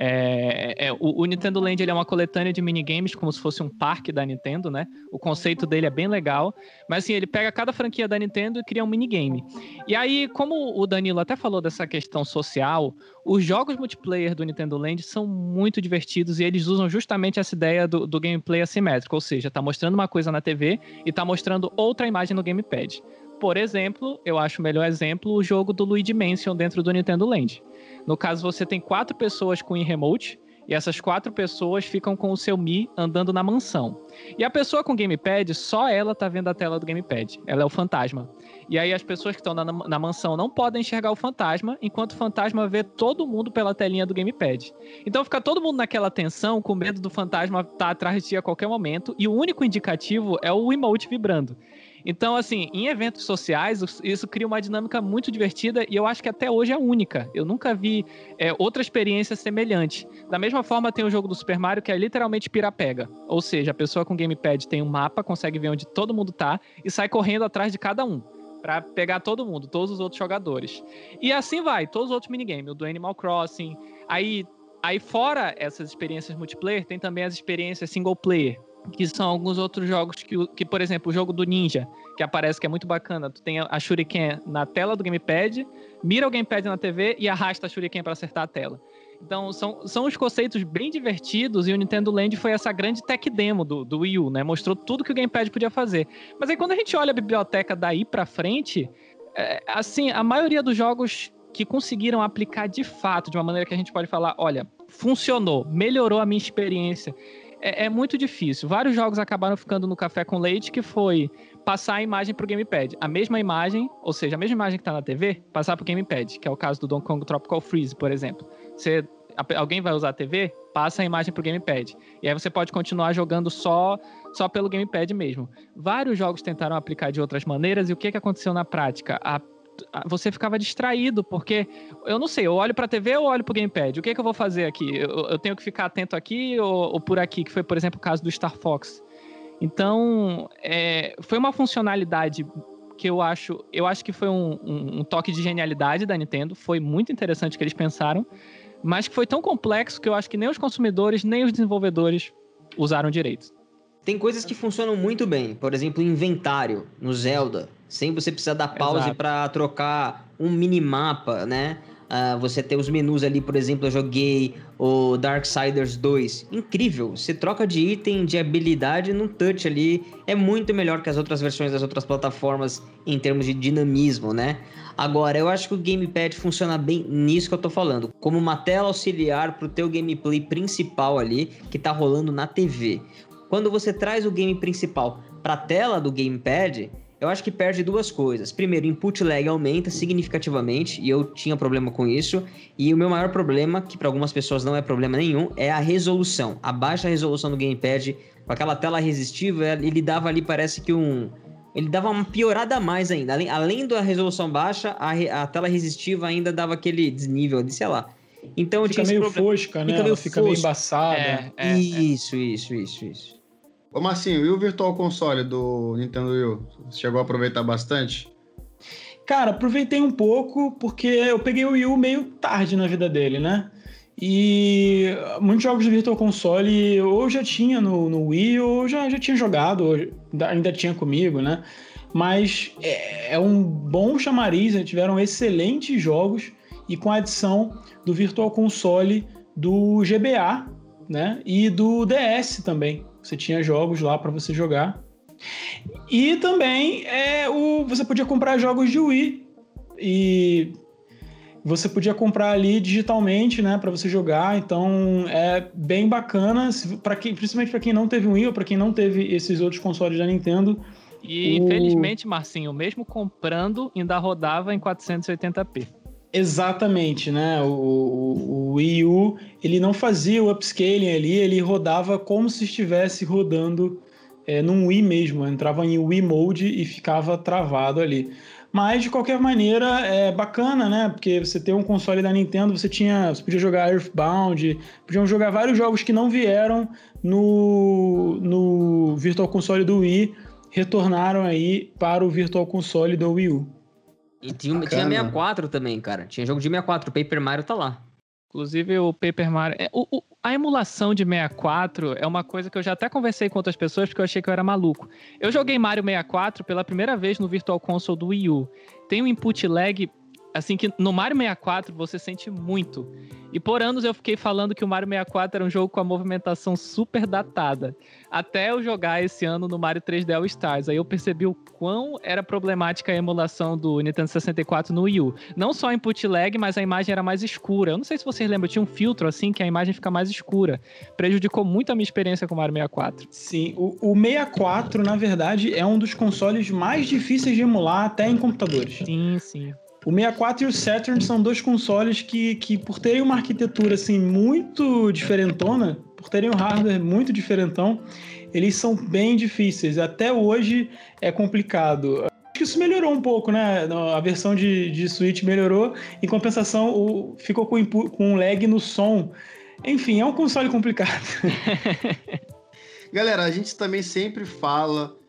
[SPEAKER 4] É, é, o, o, Nintendo Land ele é uma coletânea de minigames, como se fosse um parque da Nintendo, né? O conceito dele é bem legal, mas assim, ele pega cada franquia da Nintendo e cria um minigame. E aí, como o Danilo até falou dessa questão social, os jogos multiplayer do Nintendo Land são muito divertidos e eles usam justamente essa ideia do, do gameplay assimétrico, ou seja, tá mostrando uma coisa na TV e tá mostrando outra imagem no gamepad. Por exemplo, eu acho o melhor exemplo o jogo do Luigi Mansion dentro do Nintendo Land. No caso, você tem quatro pessoas com remote e essas quatro pessoas ficam com o seu Mi andando na mansão. E a pessoa com gamepad, só ela tá vendo a tela do gamepad. Ela é o fantasma. E aí as pessoas que estão na, na, mansão não podem enxergar o fantasma, enquanto o fantasma vê todo mundo pela telinha do gamepad. Então fica todo mundo naquela tensão, com medo do fantasma estar tá atrás de ti a qualquer momento, e o único indicativo é o emote vibrando. Então, assim, em eventos sociais, isso cria uma dinâmica muito divertida e eu acho que até hoje é única. Eu nunca vi é, outra experiência semelhante. Da mesma forma, tem o jogo do Super Mario que é literalmente pira-pega. Ou seja, a pessoa com gamepad tem um mapa, consegue ver onde todo mundo tá e sai correndo atrás de cada um para pegar todo mundo, todos os outros jogadores. E assim vai, todos os outros minigames, o do Animal Crossing. Aí, aí fora essas experiências multiplayer, tem também as experiências single player que são alguns outros jogos que, que, por exemplo, o jogo do Ninja, que aparece que é muito bacana. Tu tem a Shuriken na tela do gamepad, mira o gamepad na TV e arrasta a Shuriken para acertar a tela. Então, são, são os conceitos bem divertidos e o Nintendo Land foi essa grande tech demo do, do Wii U, né? Mostrou tudo que o gamepad podia fazer. Mas aí, quando a gente olha a biblioteca daí para frente, é, assim, a maioria dos jogos que conseguiram aplicar de fato, de uma maneira que a gente pode falar, olha, funcionou, melhorou a minha experiência, é, é, muito difícil. Vários jogos acabaram ficando no café com leite, que foi passar a imagem pro gamepad. A mesma imagem, ou seja, a mesma imagem que tá na TV, passar pro gamepad, que é o caso do Donkey Kong Tropical Freeze, por exemplo. Você, alguém vai usar a TV, passa a imagem pro gamepad. E aí você pode continuar jogando só só pelo gamepad mesmo. Vários jogos tentaram aplicar de outras maneiras e o que, que aconteceu na prática? A você ficava distraído, porque eu não sei, eu olho pra TV ou olho pro gamepad? O que, é que eu vou fazer aqui? Eu, eu tenho que ficar atento aqui ou, ou, por aqui, que foi, por exemplo, o caso do Star Fox. Então, é, foi uma funcionalidade que eu acho, eu acho que foi um, um, um toque de genialidade da Nintendo, foi muito interessante o que eles pensaram, mas que foi tão complexo que eu acho que nem os consumidores, nem os desenvolvedores usaram direito.
[SPEAKER 2] Tem coisas que funcionam muito bem, por exemplo, inventário no Zelda, sem você precisar dar pause para trocar um minimapa, né? Uh, você ter os menus ali, por exemplo, eu joguei o Darksiders 2. Incrível! Você troca de item, de habilidade no touch ali. É muito melhor que as outras versões das outras plataformas em termos de dinamismo, né? Agora, eu acho que o gamepad funciona bem nisso que eu tô falando, como uma tela auxiliar pro teu gameplay principal ali, que tá rolando na TV. Quando você traz o game principal para a tela do gamepad, eu acho que perde duas coisas. Primeiro, o input lag aumenta significativamente, e eu tinha problema com isso. E o meu maior problema, que para algumas pessoas não é problema nenhum, é a resolução. A baixa resolução do gamepad, com aquela tela resistiva, ele dava ali, parece que um. Ele dava uma piorada a mais ainda. Além, além da resolução baixa, a, a tela resistiva ainda dava aquele desnível de, sei lá. Então
[SPEAKER 3] fica meio fosca, né? Fica meio, fica meio embaçada. É,
[SPEAKER 2] é, é, isso, isso, isso, isso.
[SPEAKER 1] Ô Marcinho, e o Virtual Console do Nintendo Wii? Você chegou a aproveitar bastante?
[SPEAKER 3] Cara, aproveitei um pouco porque eu peguei o Wii meio tarde na vida dele, né? E muitos jogos do Virtual Console ou já tinha no, no Wii ou já, já tinha jogado, ainda tinha comigo, né? Mas é, é um bom chamariz, né? tiveram excelentes jogos e com a adição do Virtual Console do GBA, né? E do DS também. Você tinha jogos lá para você jogar. E também é o você podia comprar jogos de Wii e você podia comprar ali digitalmente, né, para você jogar. Então é bem bacana para quem, principalmente para quem não teve um Wii ou para quem não teve esses outros consoles da Nintendo.
[SPEAKER 4] E o... infelizmente, Marcinho, mesmo comprando, ainda rodava em 480p.
[SPEAKER 3] Exatamente, né? O, o, o, Wii U ele não fazia o upscaling ali, ele rodava como se estivesse rodando é, num Wii mesmo, entrava em Wii Mode e ficava travado ali. Mas de qualquer maneira é bacana, né? Porque você tem um console da Nintendo, você tinha, você podia jogar Earthbound, podiam jogar vários jogos que não vieram no, no Virtual Console do Wii, retornaram aí para o Virtual Console do Wii U.
[SPEAKER 2] E tinha, tinha 64 também, cara. Tinha jogo de 64, o Paper Mario tá lá.
[SPEAKER 4] Inclusive o Paper Mario. É, o, o, a emulação de 64 é uma coisa que eu já até conversei com outras pessoas porque eu achei que eu era maluco. Eu joguei Mario 64 pela primeira vez no Virtual Console do Wii U. Tem um input lag assim que no Mario 64 você sente muito. E por anos eu fiquei falando que o Mario 64 era um jogo com a movimentação super datada. Até eu jogar esse ano no Mario 3D All Stars. Aí eu percebi o quão era problemática a emulação do Nintendo 64 no Wii U. Não só input lag, mas a imagem era mais escura. Eu não sei se vocês lembram, tinha um filtro assim que a imagem fica mais escura. Prejudicou muito a minha experiência com o Mario 64.
[SPEAKER 3] Sim, o, o 64, na verdade, é um dos consoles mais difíceis de emular até em computadores.
[SPEAKER 4] Sim, sim.
[SPEAKER 3] O 64 e o Saturn são dois consoles que, que por terem uma arquitetura assim muito diferentona, por terem um hardware muito diferentão, eles são bem difíceis. Até hoje é complicado. Acho que isso melhorou um pouco, né? A versão de, de Switch melhorou. Em compensação, o, ficou com, com um lag no som. Enfim, é um console complicado.
[SPEAKER 1] Galera, a gente também sempre fala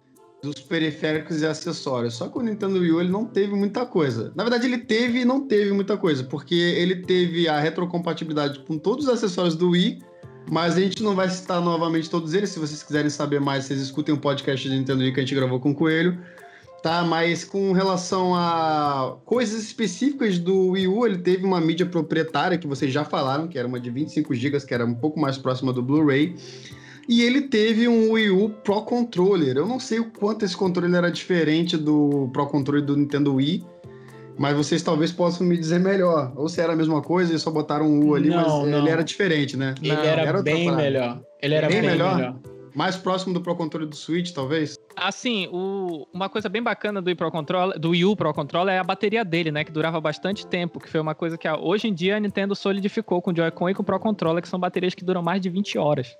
[SPEAKER 1] dos periféricos e acessórios. Só que o Nintendo Wii U ele não teve muita coisa. Na verdade, ele teve e não teve muita coisa, porque ele teve a retrocompatibilidade com todos os acessórios do Wii, mas a gente não vai citar novamente todos eles. Se vocês quiserem saber mais, vocês escutem o um podcast de Nintendo Wii que a gente gravou com o Coelho. Tá, mas com relação a coisas específicas do Wii U, ele teve uma mídia proprietária que vocês já falaram, que era uma de 25 GB, que era um pouco mais próxima do Blu-ray. E ele teve um Wii U Pro Controller. Eu não sei o quanto esse controle era diferente do Pro Controller do Nintendo Wii, mas vocês talvez possam me dizer melhor. Ou se era a mesma coisa e só botaram um U ali, não, mas não. ele era diferente, né?
[SPEAKER 3] Ele não, era, era bem melhor. Ele era bem, bem melhor? melhor.
[SPEAKER 1] Mais próximo do Pro Controller do Switch, talvez?
[SPEAKER 4] Assim, o, uma coisa bem bacana do Wii Pro Controller, do Wii U Pro Controller é a bateria dele, né? Que durava bastante tempo, que foi uma coisa que hoje em dia a Nintendo solidificou com o Joy-Con e com o Pro Controller, que são baterias que duram mais de 20 horas.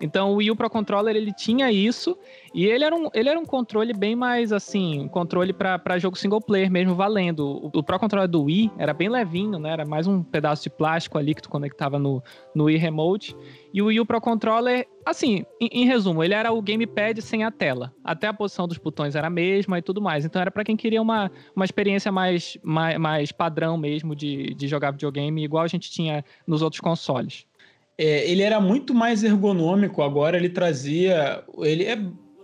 [SPEAKER 4] Então o Wii U Pro Controller ele tinha isso e ele era um, ele era um controle bem mais assim, um controle para jogo single player mesmo valendo. O, o, Pro Controller do Wii era bem levinho, né? Era mais um pedaço de plástico ali que tu conectava no, no Wii Remote. E o Wii U Pro Controller, assim, em, em resumo, ele era o gamepad sem a tela. Até a posição dos botões era a mesma e tudo mais. Então era para quem queria uma, uma experiência mais, mais, mais padrão mesmo de, de jogar videogame, igual a gente tinha nos outros consoles.
[SPEAKER 3] É, ele era muito mais ergonômico agora, ele trazia. Ele é.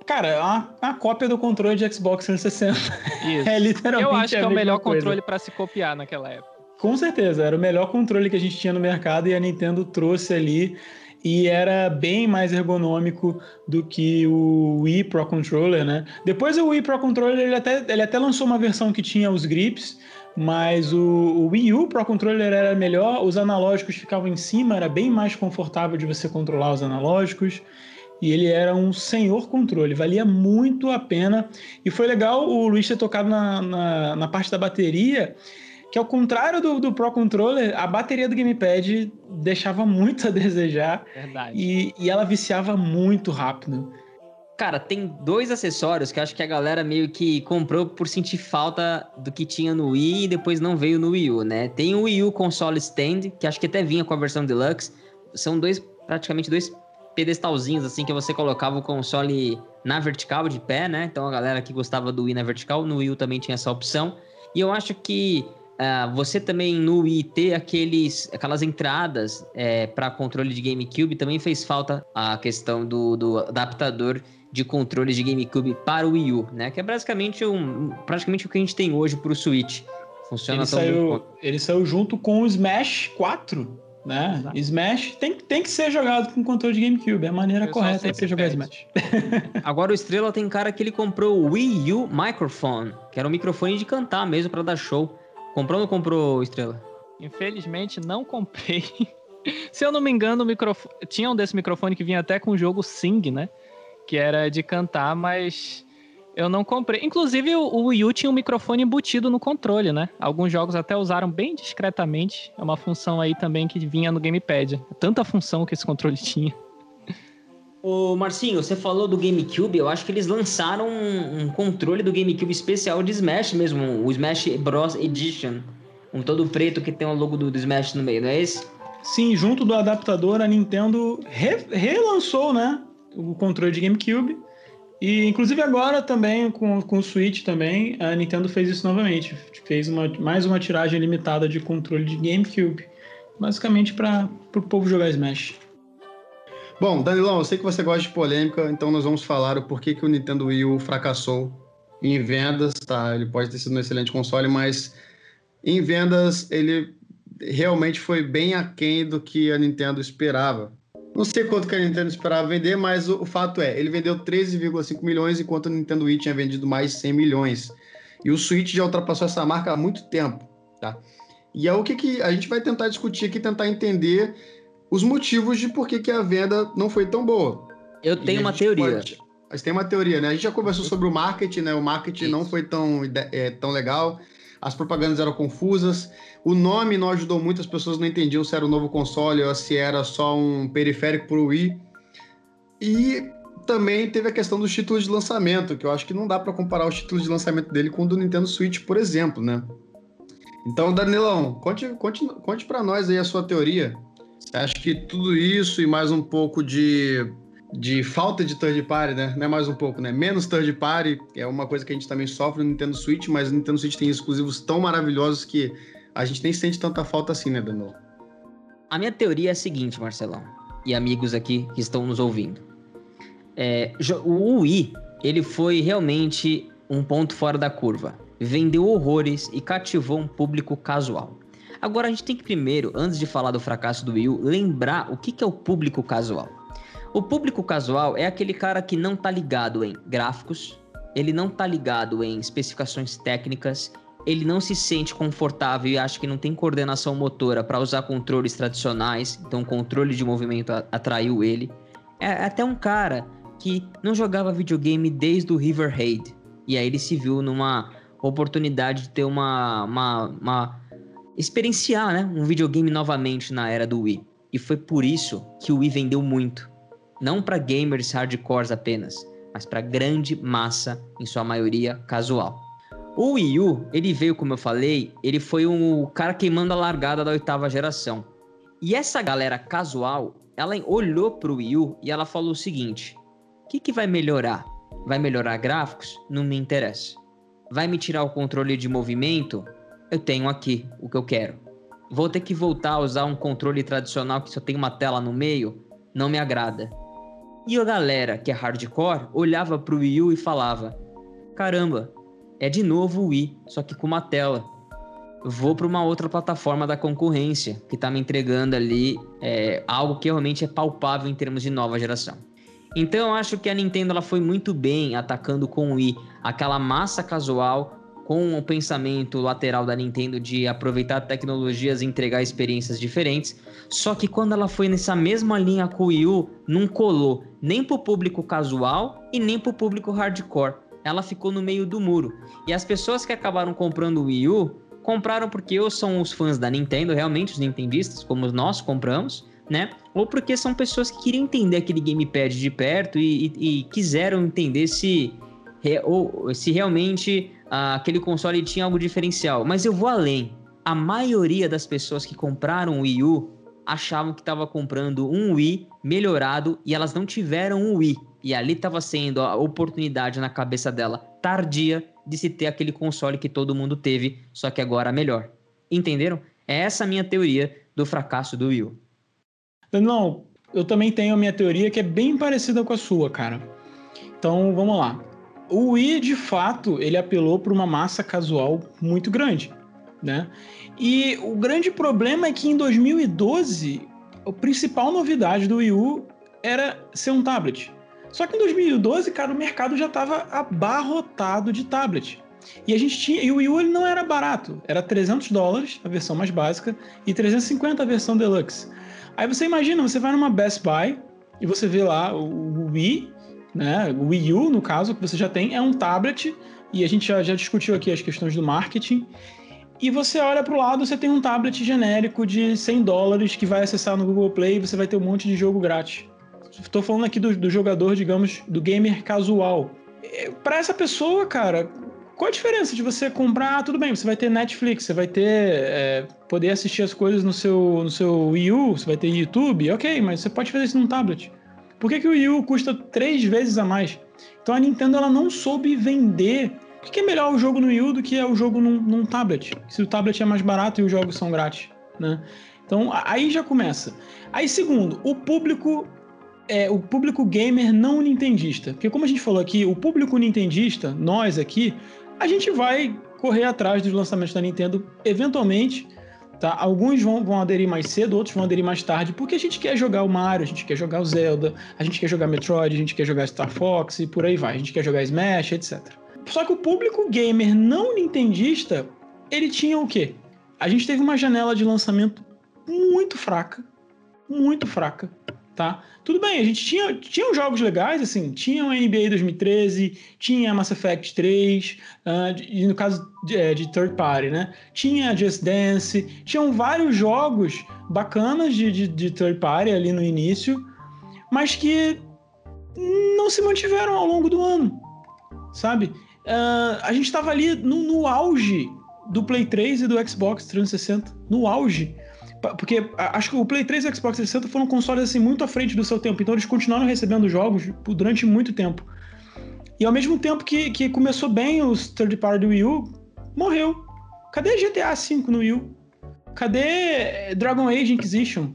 [SPEAKER 3] Cara, é uma, uma cópia do controle de Xbox 360.
[SPEAKER 4] Isso. é literalmente. Eu acho que é o melhor coisa. controle para se copiar naquela época.
[SPEAKER 3] Com certeza, era o melhor controle que a gente tinha no mercado e a Nintendo trouxe ali e era bem mais ergonômico do que o Wii Pro Controller, né? Depois o Wii Pro Controller ele até, ele até lançou uma versão que tinha os grips, mas o, o Wii U Pro Controller era melhor, os analógicos ficavam em cima, era bem mais confortável de você controlar os analógicos. E ele era um senhor controle, valia muito a pena. E foi legal o Luiz ter tocado na, na, na parte da bateria, que ao contrário do, do, Pro Controller, a bateria do Gamepad deixava muito a desejar.
[SPEAKER 4] Verdade.
[SPEAKER 3] E, e ela viciava muito rápido.
[SPEAKER 2] Cara, tem dois acessórios que acho que a galera meio que comprou por sentir falta do que tinha no Wii e depois não veio no Wii U, né? Tem o Wii U Console Stand, que acho que até vinha com a versão Deluxe. São dois, praticamente dois pedestalzinhos assim que você colocava o console na vertical de pé, né? Então a galera que gostava do Wii na vertical, no Wii U também tinha essa opção. E eu acho que uh, você também no Wii ter aqueles, aquelas entradas é, para controle de GameCube também fez falta a questão do, do adaptador de controle de GameCube para o Wii U, né? Que é basicamente um, praticamente o que a gente tem hoje para o Switch. Funciona
[SPEAKER 3] ele saiu, ele saiu junto com o Smash 4, né? Exato. Smash tem, tem que ser jogado com controle de GameCube, é a maneira correta de você jogar Smash.
[SPEAKER 2] Agora o Estrela tem cara que ele comprou o Wii U Microphone, que era um microfone de cantar mesmo para dar show. Comprou ou não comprou, Estrela?
[SPEAKER 4] Infelizmente não comprei. Se eu não me engano, o microfone... tinha um desse microfone que vinha até com o jogo Sing, né? Que era de cantar, mas eu não comprei. Inclusive, o Wii U tinha um microfone embutido no controle, né? Alguns jogos até usaram bem discretamente. É uma função aí também que vinha no gamepad. Tanta função que esse controle tinha.
[SPEAKER 2] Ô Marcinho, você falou do GameCube, eu acho que eles lançaram um, um, controle do GameCube especial de Smash mesmo, o Smash Bros. Edition. Um todo preto que tem o logo do, do Smash no meio, não é esse?
[SPEAKER 3] Sim, junto do adaptador, a Nintendo re relançou, né? O controle de GameCube e inclusive agora também, com, com o Switch também, a Nintendo fez isso novamente. Fez uma, mais uma tiragem limitada de controle de GameCube. Basicamente para o povo jogar Smash.
[SPEAKER 1] Bom, Danilão, eu sei que você gosta de polêmica, então nós vamos falar o porquê que o Nintendo Wii U fracassou em vendas, tá? Ele pode ter sido um excelente console, mas em vendas ele realmente foi bem aquém do que a Nintendo esperava. Não sei quanto que a Nintendo esperava vender, mas o, o fato é, ele vendeu 13,5 milhões, enquanto o Nintendo Wii tinha vendido mais de 100 milhões. E o Switch já ultrapassou essa marca há muito tempo, tá? E é o que, que a gente vai tentar discutir aqui, tentar entender os motivos de por que, que a venda não foi tão boa.
[SPEAKER 2] Eu tenho uma teoria.
[SPEAKER 1] Pode... Mas tem uma teoria, né? A gente já conversou sobre o marketing, né? O marketing Isso. não foi tão, é, tão legal as propagandas eram confusas, o nome não ajudou muito, as pessoas não entendiam se era um novo console ou se era só um periférico para o Wii. E também teve a questão dos títulos de lançamento, que eu acho que não dá para comparar os títulos de lançamento dele com o do Nintendo Switch, por exemplo, né? Então, Danilão, conte, conte, conte para nós aí a sua teoria. Você acha que tudo isso e mais um pouco de de falta de third party, né? Não é mais um pouco, né? Menos third party é uma coisa que a gente também sofre no Nintendo Switch, mas o Nintendo Switch tem exclusivos tão maravilhosos que a gente nem sente tanta falta assim, né, Danilo?
[SPEAKER 2] A minha teoria é a seguinte, Marcelão, e amigos aqui que estão nos ouvindo. É, o Wii, ele foi realmente um ponto fora da curva. Vendeu horrores e cativou um público casual. Agora a gente tem que primeiro, antes de falar do fracasso do Wii U, lembrar o que, que é o público casual. O público casual é aquele cara que não tá ligado em gráficos, ele não tá ligado em especificações técnicas, ele não se sente confortável e acha que não tem coordenação motora para usar controles tradicionais, então o controle de movimento atraiu ele. É até um cara que não jogava videogame desde o River Raid, e aí ele se viu numa oportunidade de ter uma, uma, uma experienciar né, um videogame novamente na era do Wii. E foi por isso que o Wii vendeu muito não para gamers hardcores apenas, mas para grande massa, em sua maioria casual. O Wii U, ele veio, como eu falei, ele foi o cara queimando a largada da oitava geração. E essa galera casual, ela olhou pro Wii U e ela falou o seguinte: o que, que vai melhorar? Vai melhorar gráficos? Não me interessa. Vai me tirar o controle de movimento? Eu tenho aqui o que eu quero. Vou ter que voltar a usar um controle tradicional que só tem uma tela no meio? Não me agrada. E a galera que é hardcore olhava pro Wii U e falava: Caramba, é de novo o Wii, só que com uma tela. Vou para uma outra plataforma da concorrência que está me entregando ali é, algo que realmente é palpável em termos de nova geração. Então eu acho que a Nintendo ela foi muito bem atacando com o Wii aquela massa casual com o pensamento lateral da Nintendo de aproveitar tecnologias e entregar experiências diferentes. Só que quando ela foi nessa mesma linha com o Wii U, não colou nem pro público casual e nem pro público hardcore. Ela ficou no meio do muro. E as pessoas que acabaram comprando o Wii U compraram porque ou são os fãs da Nintendo, realmente os nintendistas, como nós compramos, né? Ou porque são pessoas que queriam entender aquele gamepad de perto e, e, e quiseram entender se, ou, se realmente ah, aquele console tinha algo diferencial. Mas eu vou além. A maioria das pessoas que compraram o Wii U, achavam que estava comprando um Wii melhorado e elas não tiveram um Wii. E ali estava sendo a oportunidade na cabeça dela tardia de se ter aquele console que todo mundo teve, só que agora melhor. Entenderam? É essa a minha teoria do fracasso do Wii U.
[SPEAKER 3] Não, eu também tenho a minha teoria que é bem parecida com a sua, cara. Então, vamos lá. O Wii, de fato, ele apelou para uma massa casual muito grande, né? E o grande problema é que em 2012, a principal novidade do Wii U era ser um tablet. Só que em 2012, cara, o mercado já estava abarrotado de tablet. E a gente tinha. E o Wii U ele não era barato. Era 300 dólares a versão mais básica e 350 a versão deluxe. Aí você imagina, você vai numa Best Buy e você vê lá o, Wii, né? O Wii U, no caso, que você já tem, é um tablet. E a gente já, já discutiu aqui as questões do marketing. E você olha para o lado, você tem um tablet genérico de 100 dólares que vai acessar no Google Play e você vai ter um monte de jogo grátis. Estou falando aqui do, do, jogador, digamos, do gamer casual. É, para essa pessoa, cara, qual a diferença de você comprar? Ah, tudo bem, você vai ter Netflix, você vai ter. É, poder assistir as coisas no seu, no seu Wii U, você vai ter YouTube, ok, mas você pode fazer isso num tablet. Por que, que o Wii U custa três vezes a mais? Então a Nintendo ela não soube vender. O que é melhor o jogo no Wii U do que é o jogo num, num tablet? Se o tablet é mais barato e os jogos são grátis, né? Então aí já começa. Aí segundo, o público é o público gamer não nintendista. Porque como a gente falou aqui, o público nintendista, nós aqui, a gente vai correr atrás dos lançamentos da Nintendo eventualmente. Tá? Alguns vão, vão aderir mais cedo, outros vão aderir mais tarde, porque a gente quer jogar o Mario, a gente quer jogar o Zelda, a gente quer jogar Metroid, a gente quer jogar Star Fox e por aí vai. A gente quer jogar Smash, etc. Só que o público gamer não nintendista, ele tinha o quê? A gente teve uma janela de lançamento muito fraca, muito fraca, tá? Tudo bem, a gente tinha, tinha jogos legais, assim, tinha o NBA 2013, tinha Mass Effect 3, uh, e no caso de, é, de, third party, né? Tinha Just Dance, tinham vários jogos bacanas de, de, de third party ali no início, mas que não se mantiveram ao longo do ano, sabe? Uh, a gente estava ali no, no auge do Play 3 e do Xbox 360, no auge. Porque acho que o Play 3 e o Xbox 360 foram consoles assim muito à frente do seu tempo, então eles continuaram recebendo jogos durante muito tempo. E ao mesmo tempo que, que começou bem os third party do Wii U, morreu. Cadê GTA V no Wii U? Cadê eh, Dragon Age Inquisition?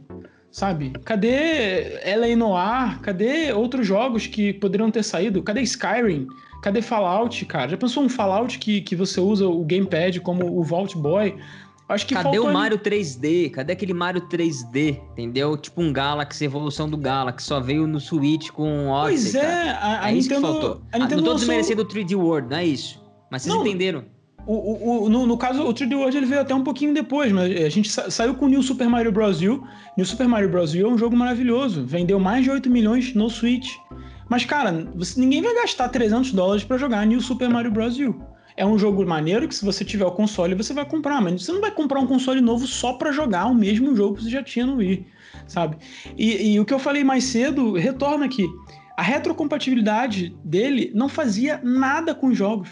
[SPEAKER 3] Sabe? Cadê LA Noir? Cadê outros jogos que poderiam ter saído? Cadê Skyrim? Cadê Fallout, cara? Já pensou um Fallout que, que você usa o gamepad como o Vault Boy?
[SPEAKER 2] Acho que Cadê o Mario 3D? Cadê aquele Mario 3D? Entendeu? Tipo um Galaxy, evolução do Galaxy, só veio no Switch com
[SPEAKER 3] Odyssey. Pois é, a, a é Nintendo, isso que faltou.
[SPEAKER 2] A Nintendo não tô desmerecendo o 3D World, não é isso. Mas vocês não, entenderam.
[SPEAKER 3] O, o, o, no, no, caso, o 3D World ele veio até um pouquinho depois, mas a gente sa saiu com o New Super Mario Bros. U. New Super Mario Bros. U é um jogo maravilhoso. Vendeu mais de 8 milhões no Switch. Mas, cara, você, ninguém vai gastar 300 dólares para jogar New Super Mario Bros. U. É um jogo maneiro que se você tiver o console você vai comprar, mas você não vai comprar um console novo só para jogar o mesmo jogo que você já tinha no Wii, sabe? E, e o que eu falei mais cedo retorna aqui. A retrocompatibilidade dele não fazia nada com os jogos.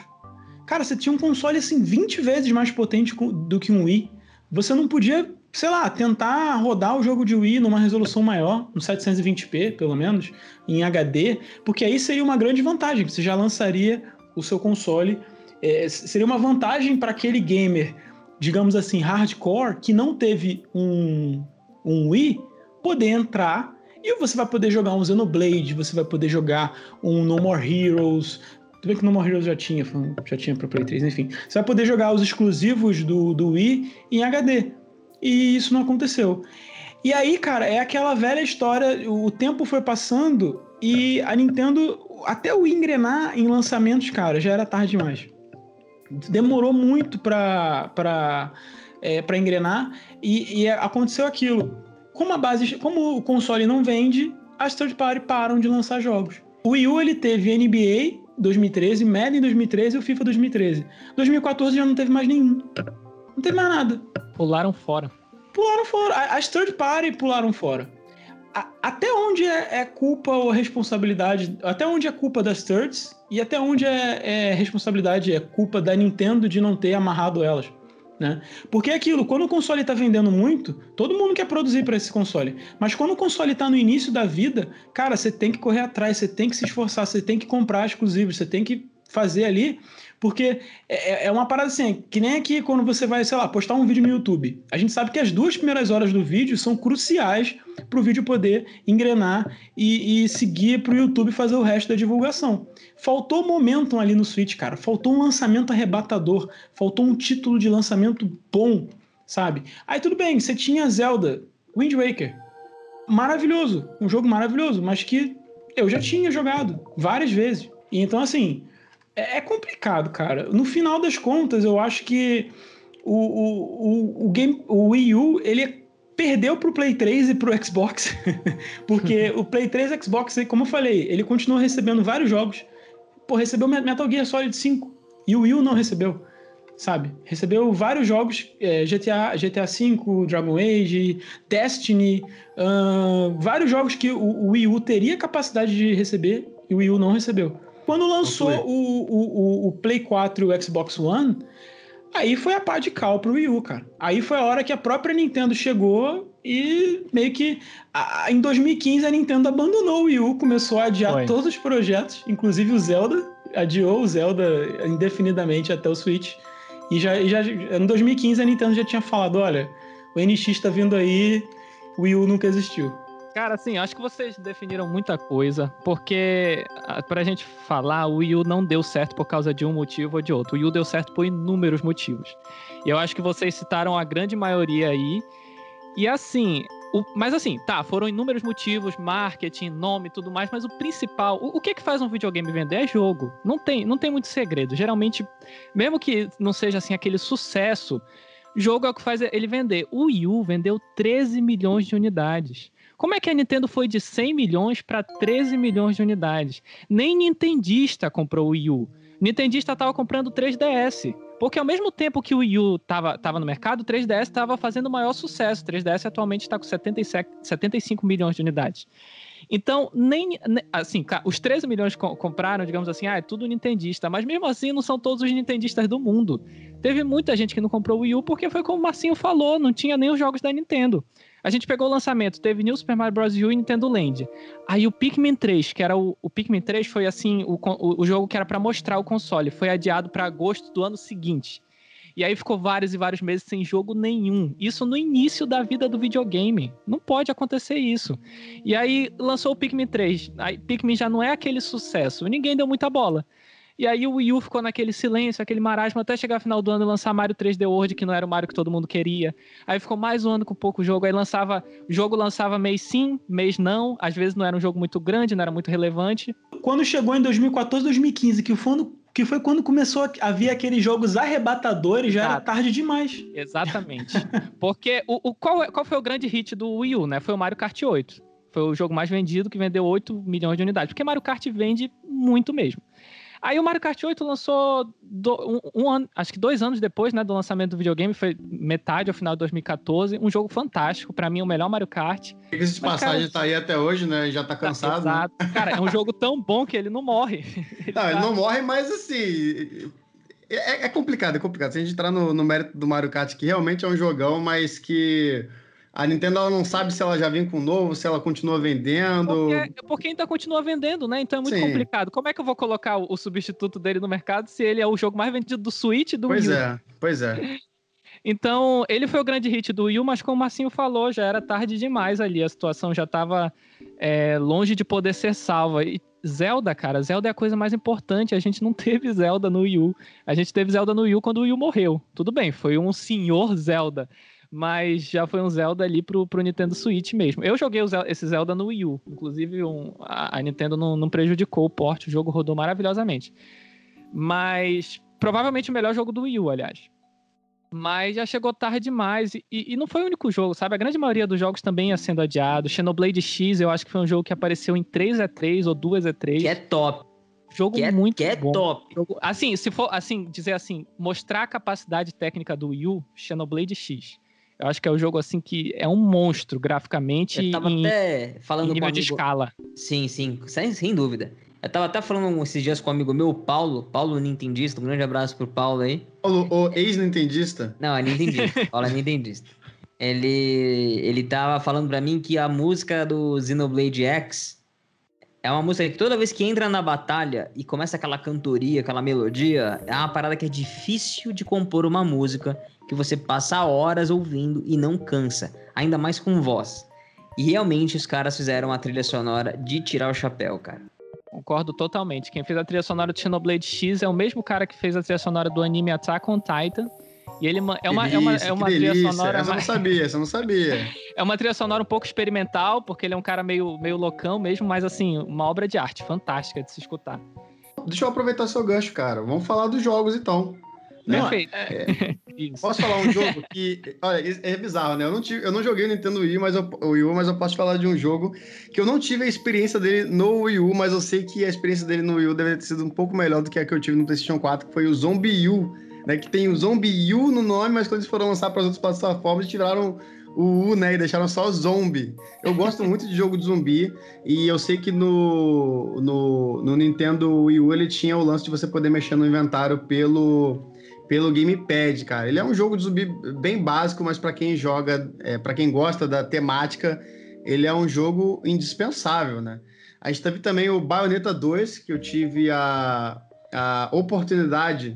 [SPEAKER 3] Cara, você tinha um console assim 20 vezes mais potente do que um Wii. Você não podia, sei lá, tentar rodar o jogo de Wii numa resolução maior, no 720p, pelo menos, em HD, porque aí seria uma grande vantagem, você já lançaria o seu console é, seria uma vantagem para aquele gamer, digamos assim, hardcore, que não teve um, um Wii, poder entrar e você vai poder jogar um Xenoblade, você vai poder jogar um No More Heroes. Tudo bem que No More Heroes já tinha, já tinha para Play 3, enfim. Você vai poder jogar os exclusivos do, do Wii em HD. E isso não aconteceu. E aí, cara, é aquela velha história, o tempo foi passando e a Nintendo, até o engrenar em lançamentos, cara, já era tarde demais demorou muito para é, para engrenar e, e, aconteceu aquilo. Como a base, como o console não vende, as third party param de lançar jogos. O Wii U ele teve NBA 2013, Madden 2013 e o FIFA 2013. 2014 já não teve mais nenhum. Não teve mais nada.
[SPEAKER 4] Pularam fora.
[SPEAKER 3] Pularam fora. As third party pularam fora até onde é, é, culpa ou responsabilidade, até onde é culpa das thirds e até onde é, é, responsabilidade, é culpa da Nintendo de não ter amarrado elas. Né? Porque é aquilo, quando o console está vendendo muito, todo mundo quer produzir para esse console. Mas quando o console está no início da vida, cara, você tem que correr atrás, você tem que se esforçar, você tem que comprar exclusivos, você tem que fazer ali, porque é, é, é uma parada assim, que nem aqui quando você vai, sei lá, postar um vídeo no YouTube. A gente sabe que as duas primeiras horas do vídeo são cruciais para o vídeo poder engrenar e, e seguir para o YouTube fazer o resto da divulgação. Faltou momentum ali no Switch, cara. Faltou um lançamento arrebatador. Faltou um título de lançamento bom, sabe? Aí tudo bem, você tinha Zelda, Wind Waker. Maravilhoso, um jogo maravilhoso, mas que eu já tinha jogado várias vezes. Então, assim, é, é complicado, cara. No final das contas, eu acho que o, o, o, o, game, o Wii U, ele perdeu pro Play 3 e pro Xbox, porque o Play 3 e Xbox, como eu falei, ele continua recebendo vários jogos pô, recebeu Metal Gear Solid 5 e o Wii U não recebeu, sabe? Recebeu vários jogos, é, GTA, GTA V, Dragon Age, Destiny, uh, vários jogos que o, o, Wii U teria capacidade de receber e o Wii U não recebeu. Quando lançou o, o, o, Play 4 e o Xbox One, aí foi a pá de cal pro Wii U, cara. Aí foi a hora que a própria Nintendo chegou e meio que a, em 2015 a Nintendo abandonou o Wii U, começou a adiar Foi. todos os projetos, inclusive o Zelda, adiou o Zelda indefinidamente até o Switch. E já, já em 2015 a Nintendo já tinha falado, olha, o NX está vindo aí, o Wii U nunca existiu.
[SPEAKER 4] Cara, assim, acho que vocês definiram muita coisa, porque pra gente falar, o Wii U não deu certo por causa de um motivo ou de outro. O Wii U deu certo por inúmeros motivos. E eu acho que vocês citaram a grande maioria aí, e assim, o, mas assim, tá, foram inúmeros motivos, marketing, nome tudo mais, mas o principal, o, o que que faz um videogame vender é jogo. Não tem, não tem muito segredo. Geralmente, mesmo que não seja assim aquele sucesso, jogo é o que faz ele vender. O Wii U vendeu 13 milhões de unidades. Como é que a Nintendo foi de 100 milhões para 13 milhões de unidades? Nem Nintendista comprou o Wii U. Nintendista estava comprando 3DS. Porque ao mesmo tempo que o Wii U tava, tava no mercado, o 3DS estava fazendo o maior sucesso. O 3DS atualmente está com 77, 75 milhões de unidades. Então, nem. Assim, os 13 milhões que compraram, digamos assim, ah, é tudo nintendista. Mas mesmo assim, não são todos os nintendistas do mundo. Teve muita gente que não comprou o Wii U porque foi como o Marcinho falou, não tinha nem os jogos da Nintendo. A gente pegou o lançamento, teve New Super Mario Bros. U e Nintendo Land. Aí o Pikmin 3, que era o, o Pikmin 3 foi assim, o, o, o jogo que era para mostrar o console, foi adiado para agosto do ano seguinte. E aí ficou vários e vários meses sem jogo nenhum. Isso no início da vida do videogame. Não pode acontecer isso. E aí lançou o Pikmin 3. Aí Pikmin já não é aquele sucesso. Ninguém deu muita bola. E aí o Wii U ficou naquele silêncio, aquele marasmo, até chegar final do ano e lançar Mario 3D World, que não era o Mario que todo mundo queria. Aí ficou mais um ano com pouco jogo, aí lançava, o jogo lançava mês sim, mês não, às vezes não era um jogo muito grande, não era muito relevante.
[SPEAKER 3] Quando chegou em 2014, 2015, que foi, que foi quando começou a vir aqueles jogos arrebatadores, já era tarde demais.
[SPEAKER 4] Exatamente. Porque o, o, qual, qual foi o grande hit do Wii U, né? Foi o Mario Kart 8. Foi o jogo mais vendido, que vendeu 8 milhões de unidades. Porque Mario Kart vende muito mesmo. Aí o Mario Kart 8 lançou do, um, um, ano, acho que dois anos depois, né, do lançamento do videogame, foi metade ao final de 2014. Um jogo fantástico, para mim, o melhor Mario Kart.
[SPEAKER 1] Esse de passagem cara, tá aí até hoje, né? Já tá cansado. Exato.
[SPEAKER 4] Né? Cara, é um jogo tão bom que ele não morre.
[SPEAKER 1] Ele não, tá... ele não morre, mas assim. É, é, complicado, é complicado. Se a gente entrar no, no mérito do Mario Kart, que realmente é um jogão, mas que a Nintendo ela não sabe se ela já vem com novo, se ela continua vendendo.
[SPEAKER 4] Porque, porque ainda continua vendendo, né? Então é muito Sim. complicado. Como é que eu vou colocar o, o, substituto dele no mercado se ele é o jogo mais vendido do Switch e do
[SPEAKER 1] pois
[SPEAKER 4] Wii
[SPEAKER 1] Pois é, pois é.
[SPEAKER 4] Então, ele foi o grande hit do Wii U, mas como o Marcinho falou, já era tarde demais ali. A situação já estava é, longe de poder ser salva. E Zelda, cara, Zelda é a coisa mais importante. A gente não teve Zelda no Wii U. A gente teve Zelda no Wii U quando o Wii U morreu. Tudo bem, foi um senhor Zelda mas já foi um Zelda ali pro, pro Nintendo Switch mesmo. Eu joguei Zelda, esse Zelda no Wii U, inclusive um, a, a, Nintendo não, não, prejudicou o porte, o jogo rodou maravilhosamente. Mas provavelmente o melhor jogo do Wii U, aliás. Mas já chegou tarde demais. E, e, não foi o único jogo, sabe? A grande maioria dos jogos também ia sendo adiado. Xenoblade X, eu acho que foi um jogo que apareceu em 3x3 ou 2x3.
[SPEAKER 2] Que é top.
[SPEAKER 4] Jogo que é, muito
[SPEAKER 2] que é
[SPEAKER 4] bom.
[SPEAKER 2] top.
[SPEAKER 4] Jogo, assim, se for assim, dizer assim, mostrar a capacidade técnica do Wii U, Xenoblade X. Eu acho que é o um jogo assim que é um monstro graficamente.
[SPEAKER 2] Eu tava
[SPEAKER 4] em,
[SPEAKER 2] até falando
[SPEAKER 4] em nível
[SPEAKER 2] com
[SPEAKER 4] de escala.
[SPEAKER 2] Sim, sim, sem, sem dúvida. Eu tava até falando esses dias com um amigo meu, o Paulo, Paulo Nintendista, um grande abraço pro Paulo aí.
[SPEAKER 1] Paulo, o ex-nintendista?
[SPEAKER 2] Não, é Nintendista, Paulo é Nintendista. Ele, ele tava falando pra mim que a música do Xenoblade X é uma música que toda vez que entra na batalha e começa aquela cantoria, aquela melodia, é uma parada que é difícil de compor uma música que você passa horas ouvindo e não cansa, ainda mais com voz. E realmente os caras fizeram a trilha sonora de tirar o chapéu, cara.
[SPEAKER 4] Concordo totalmente. Quem fez a trilha sonora do Xenoblade X é o mesmo cara que fez a trilha sonora do anime Attack on Titan. E ele é uma, delícia, é uma, é uma trilha sonora.
[SPEAKER 1] Essa eu não sabia, essa eu não sabia.
[SPEAKER 4] é uma trilha sonora um pouco experimental, porque ele é um cara meio, meio loucão mesmo, mas assim, uma obra de arte fantástica de se escutar.
[SPEAKER 1] Deixa eu aproveitar seu gancho, cara. Vamos falar dos jogos então.
[SPEAKER 4] Perfeito.
[SPEAKER 1] É, posso falar um jogo que. Olha, é bizarro, né? Eu não, tive, eu não joguei o Nintendo Wii, mas eu, o Wii U, mas eu posso falar de um jogo que eu não tive a experiência dele no Wii U, mas eu sei que a experiência dele no Wii U deve ter sido um pouco melhor do que a que eu tive no PlayStation 4, que foi o Zombie U, né? Que tem o Zombie U no nome, mas quando eles foram lançar para as outras plataformas, tiraram o U, né? E deixaram só o Zombie. Eu gosto muito de jogo de zumbi e eu sei que no, no, no Nintendo Wii U ele tinha o lance de você poder mexer no inventário pelo pelo gamepad, cara. Ele é um jogo de zumbi bem básico, mas para quem joga, é, para quem gosta da temática, ele é um jogo indispensável, né? A gente teve também o Bayonetta 2, que eu tive a, a oportunidade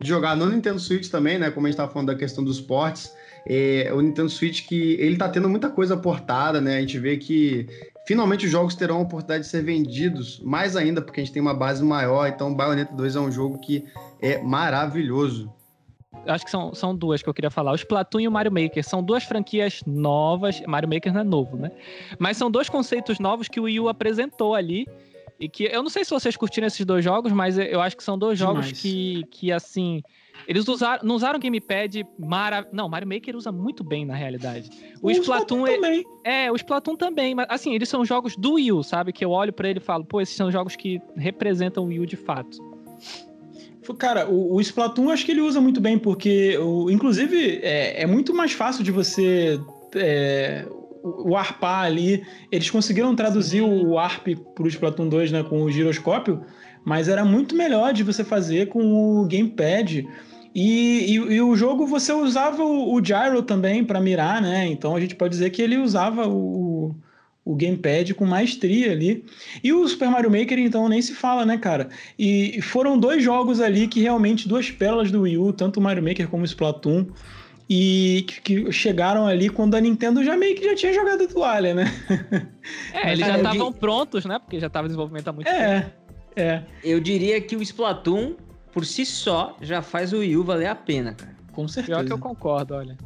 [SPEAKER 1] de jogar no Nintendo Switch também, né? Como a gente estava falando da questão dos ports. É, o Nintendo Switch que ele tá tendo muita coisa portada, né? A gente vê que finalmente os jogos terão a oportunidade de ser vendidos, mais ainda porque a gente tem uma base maior. Então, Bayonetta 2 é um jogo que é maravilhoso
[SPEAKER 4] acho que são, são duas que eu queria falar. O Splatoon e o Mario Maker são duas franquias novas. Mario Maker não é novo, né? Mas são dois conceitos novos que o Wii U apresentou ali. E que eu não sei se vocês curtiram esses dois jogos, mas eu acho que são dois Demais. jogos que, que assim. Eles usaram, não usaram gamepad mara... Não, Mario Maker usa muito bem na realidade. O, o Splatoon, Splatoon é... também. É, o Splatoon também, mas assim, eles são jogos do Wii U, sabe? Que eu olho para ele e falo, pô, esses são jogos que representam o Wii U de fato.
[SPEAKER 3] Cara, o, o Splatoon acho que ele usa muito bem, porque, o, inclusive, é, é muito mais fácil de você. É, o arpar ali. Eles conseguiram traduzir o ARP para o Splatoon 2 né, com o giroscópio, mas era muito melhor de você fazer com o gamepad. E, e, e o jogo você usava o, o gyro também para mirar, né? Então a gente pode dizer que ele usava o, o gamepad com maestria ali. E o Super Mario Maker, então, nem se fala, né, cara? E foram dois jogos ali que realmente, duas pérolas do Wii U, tanto o Mario Maker como o Splatoon, e que, que chegaram ali quando a Nintendo já meio que já tinha jogado a toalha, né?
[SPEAKER 4] É, eles já estavam prontos, né? Porque já estava em desenvolvimento há muito
[SPEAKER 3] é,
[SPEAKER 4] tempo.
[SPEAKER 3] É, é.
[SPEAKER 2] Eu diria que o Splatoon, por si só, já faz o Wii U valer a pena, cara.
[SPEAKER 3] Com certeza.
[SPEAKER 4] Pior que eu concordo, olha.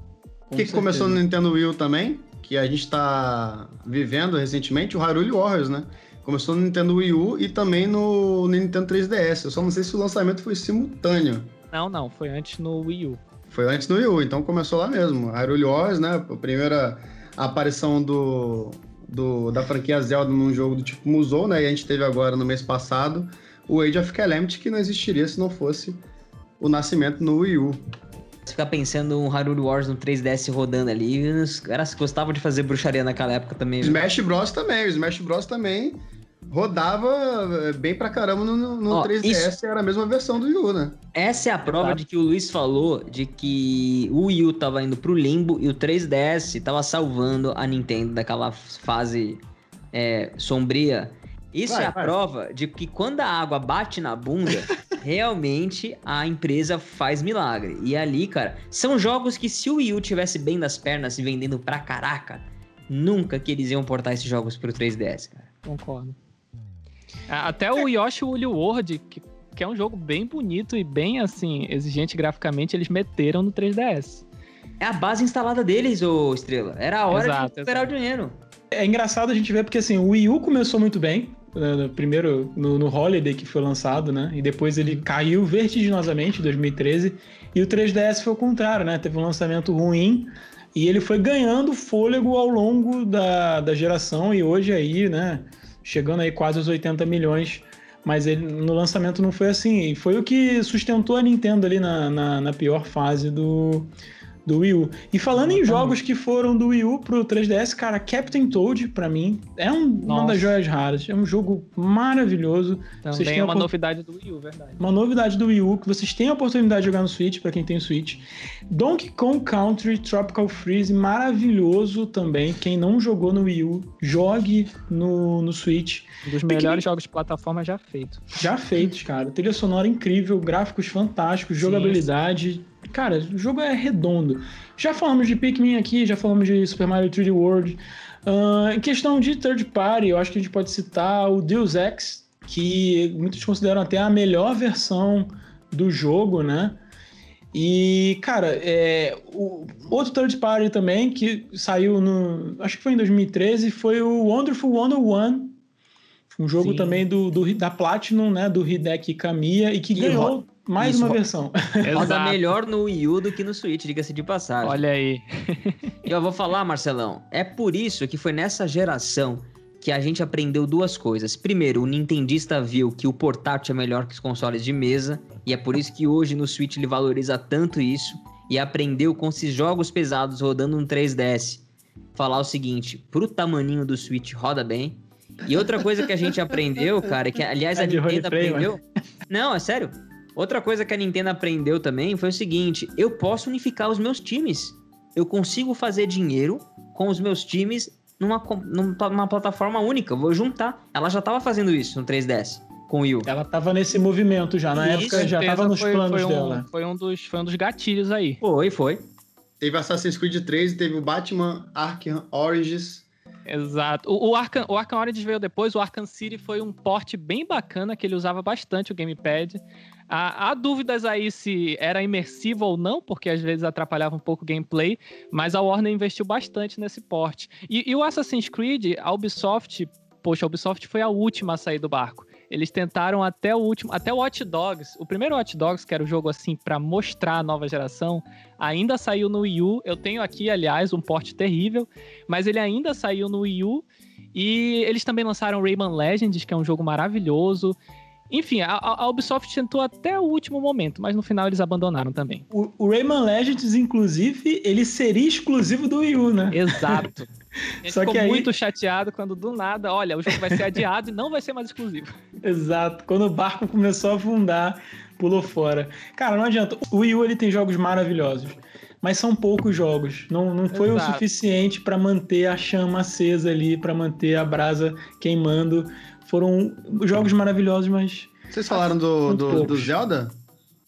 [SPEAKER 1] O que, que começou no Nintendo Wii U também? Que a gente está vivendo recentemente, o Hyrule Warriors, né? Começou no Nintendo Wii U e também no Nintendo 3DS. Eu só não sei se o lançamento foi simultâneo.
[SPEAKER 4] Não, não, foi antes no Wii U.
[SPEAKER 1] Foi antes no Wii U, então começou lá mesmo. Hyrule Warriors, né? A primeira aparição do, do, da franquia Zelda num jogo do tipo Musou, né? E a gente teve agora no mês passado o Age of Calamity, que não existiria se não fosse o nascimento no Wii U
[SPEAKER 2] ficar pensando um Hyrule Wars no 3DS rodando ali, os caras gostavam de fazer bruxaria naquela época também.
[SPEAKER 1] Smash Bros também, o Smash Bros também rodava eh, bem pra caramba no, no Ó, 3DS, isso... era a mesma versão do Wii U, né?
[SPEAKER 2] Essa é a prova de que o Luiz falou de que o Wii U tava indo pro limbo e o 3DS tava salvando a Nintendo daquela fase é, sombria. Isso vai, é a vai. prova de que quando a água bate na bunda, realmente a empresa faz milagre. E ali, cara, são jogos que se o Wii U tivesse bem das pernas e vendendo pra caraca, nunca que eles iam portar esses jogos pro 3DS, cara.
[SPEAKER 4] Concordo. Até o Yoshi Woolly World, que, que é um jogo bem bonito e bem, assim, exigente graficamente, eles meteram no 3DS.
[SPEAKER 2] É a base instalada deles, ô Estrela. Era a hora exato, de recuperar exato. o dinheiro.
[SPEAKER 3] É engraçado a gente ver porque, assim, o Wii U começou muito bem, né, primeiro no, no Holiday que foi lançado, né? E depois ele caiu vertiginosamente em 2013. E o 3DS foi o contrário, né? Teve um lançamento ruim e ele foi ganhando fôlego ao longo da, da geração e hoje aí, né? Chegando aí quase aos 80 milhões. Mas ele, no lançamento não foi assim. E foi o que sustentou a Nintendo ali na, na, na pior fase do, do Wii U. E falando em jogos que foram do Wii U pro 3DS, cara, Captain Toad, pra mim, é um, uma das joias raras. É um jogo maravilhoso.
[SPEAKER 4] Também é uma novidade do Wii U, verdade.
[SPEAKER 3] Uma novidade do Wii U, que vocês têm a oportunidade de jogar no Switch, pra quem tem o Switch. Donkey Kong Country Tropical Freeze, maravilhoso também. Quem não jogou no Wii U, jogue no, no Switch.
[SPEAKER 4] Um dos melhores jogos de plataforma já feitos.
[SPEAKER 3] Já feitos, cara. Trilha sonora incrível, gráficos fantásticos, jogabilidade. Cara, o jogo é redondo. Já falamos de Pikmin aqui, já falamos de Super Mario 3D World. Uh, em questão de third party, eu acho que a gente pode citar o Deus Ex, que muitos consideram até a melhor versão do jogo, né? E, cara, é, o outro third party também que saiu no. Acho que foi em 2013, foi o Wonderful 101. Um jogo Sim. também do, do, da Platinum, né? Do Hideki Kamiya, e que, que ganhou mais Isso, uma versão.
[SPEAKER 2] Roda melhor no Wii U do que no Switch, diga-se de passagem.
[SPEAKER 4] Olha aí.
[SPEAKER 2] e eu vou falar, Marcelão, é por isso que foi nessa geração que a gente aprendeu duas coisas. Primeiro, o nintendista viu que o portátil é melhor que os consoles de mesa, e é por isso que hoje no Switch ele valoriza tanto isso, e aprendeu com esses jogos pesados rodando um 3DS, falar o seguinte, pro tamaninho do Switch roda bem. E outra coisa que a gente aprendeu, cara, é que aliás é a Nintendo aprendeu... Não, é sério. Outra coisa que a Nintendo aprendeu também foi o seguinte: eu posso unificar os meus times. Eu consigo fazer dinheiro com os meus times numa, numa plataforma única. Eu vou juntar. Ela já estava fazendo isso no 3DS com o Wii.
[SPEAKER 3] Ela estava nesse movimento já. Na isso, época já estava nos foi, planos
[SPEAKER 4] foi um,
[SPEAKER 3] dela.
[SPEAKER 4] Foi um, dos, foi um dos gatilhos aí.
[SPEAKER 2] Foi, foi.
[SPEAKER 1] Teve Assassin's Creed 3 e teve o Batman Arkham Origins.
[SPEAKER 4] Exato. O, o, Arkham, o Arkham Origins veio depois. O Arkham City foi um porte bem bacana que ele usava bastante o gamepad. Há, dúvidas aí se era imersivo ou não, porque às vezes atrapalhava um pouco o gameplay, mas a Warner investiu bastante nesse porte. E, e o Assassin's Creed, a Ubisoft, poxa, a Ubisoft foi a última a sair do barco. Eles tentaram até o último, até o Watch Dogs. O primeiro Watch Dogs, que era o jogo assim para mostrar a nova geração, ainda saiu no Wii U. Eu tenho aqui, aliás, um porte terrível, mas ele ainda saiu no Wii U. E eles também lançaram Rayman Legends, que é um jogo maravilhoso. Enfim, a, a, Ubisoft tentou até o último momento, mas no final eles abandonaram também.
[SPEAKER 3] O, o Rayman Legends, inclusive, ele seria exclusivo do Wii U, né?
[SPEAKER 4] Exato. Ele Só ficou que aí... muito chateado quando do nada, olha, o jogo vai ser adiado e não vai ser mais exclusivo.
[SPEAKER 3] Exato. Quando o barco começou a afundar, pulou fora. Cara, não adianta. O Wii U ele tem jogos maravilhosos, mas são poucos jogos. Não, não foi Exato. o suficiente para manter a chama acesa ali, para manter a brasa queimando foram jogos maravilhosos, mas.
[SPEAKER 1] Vocês falaram do, do, do, Zelda?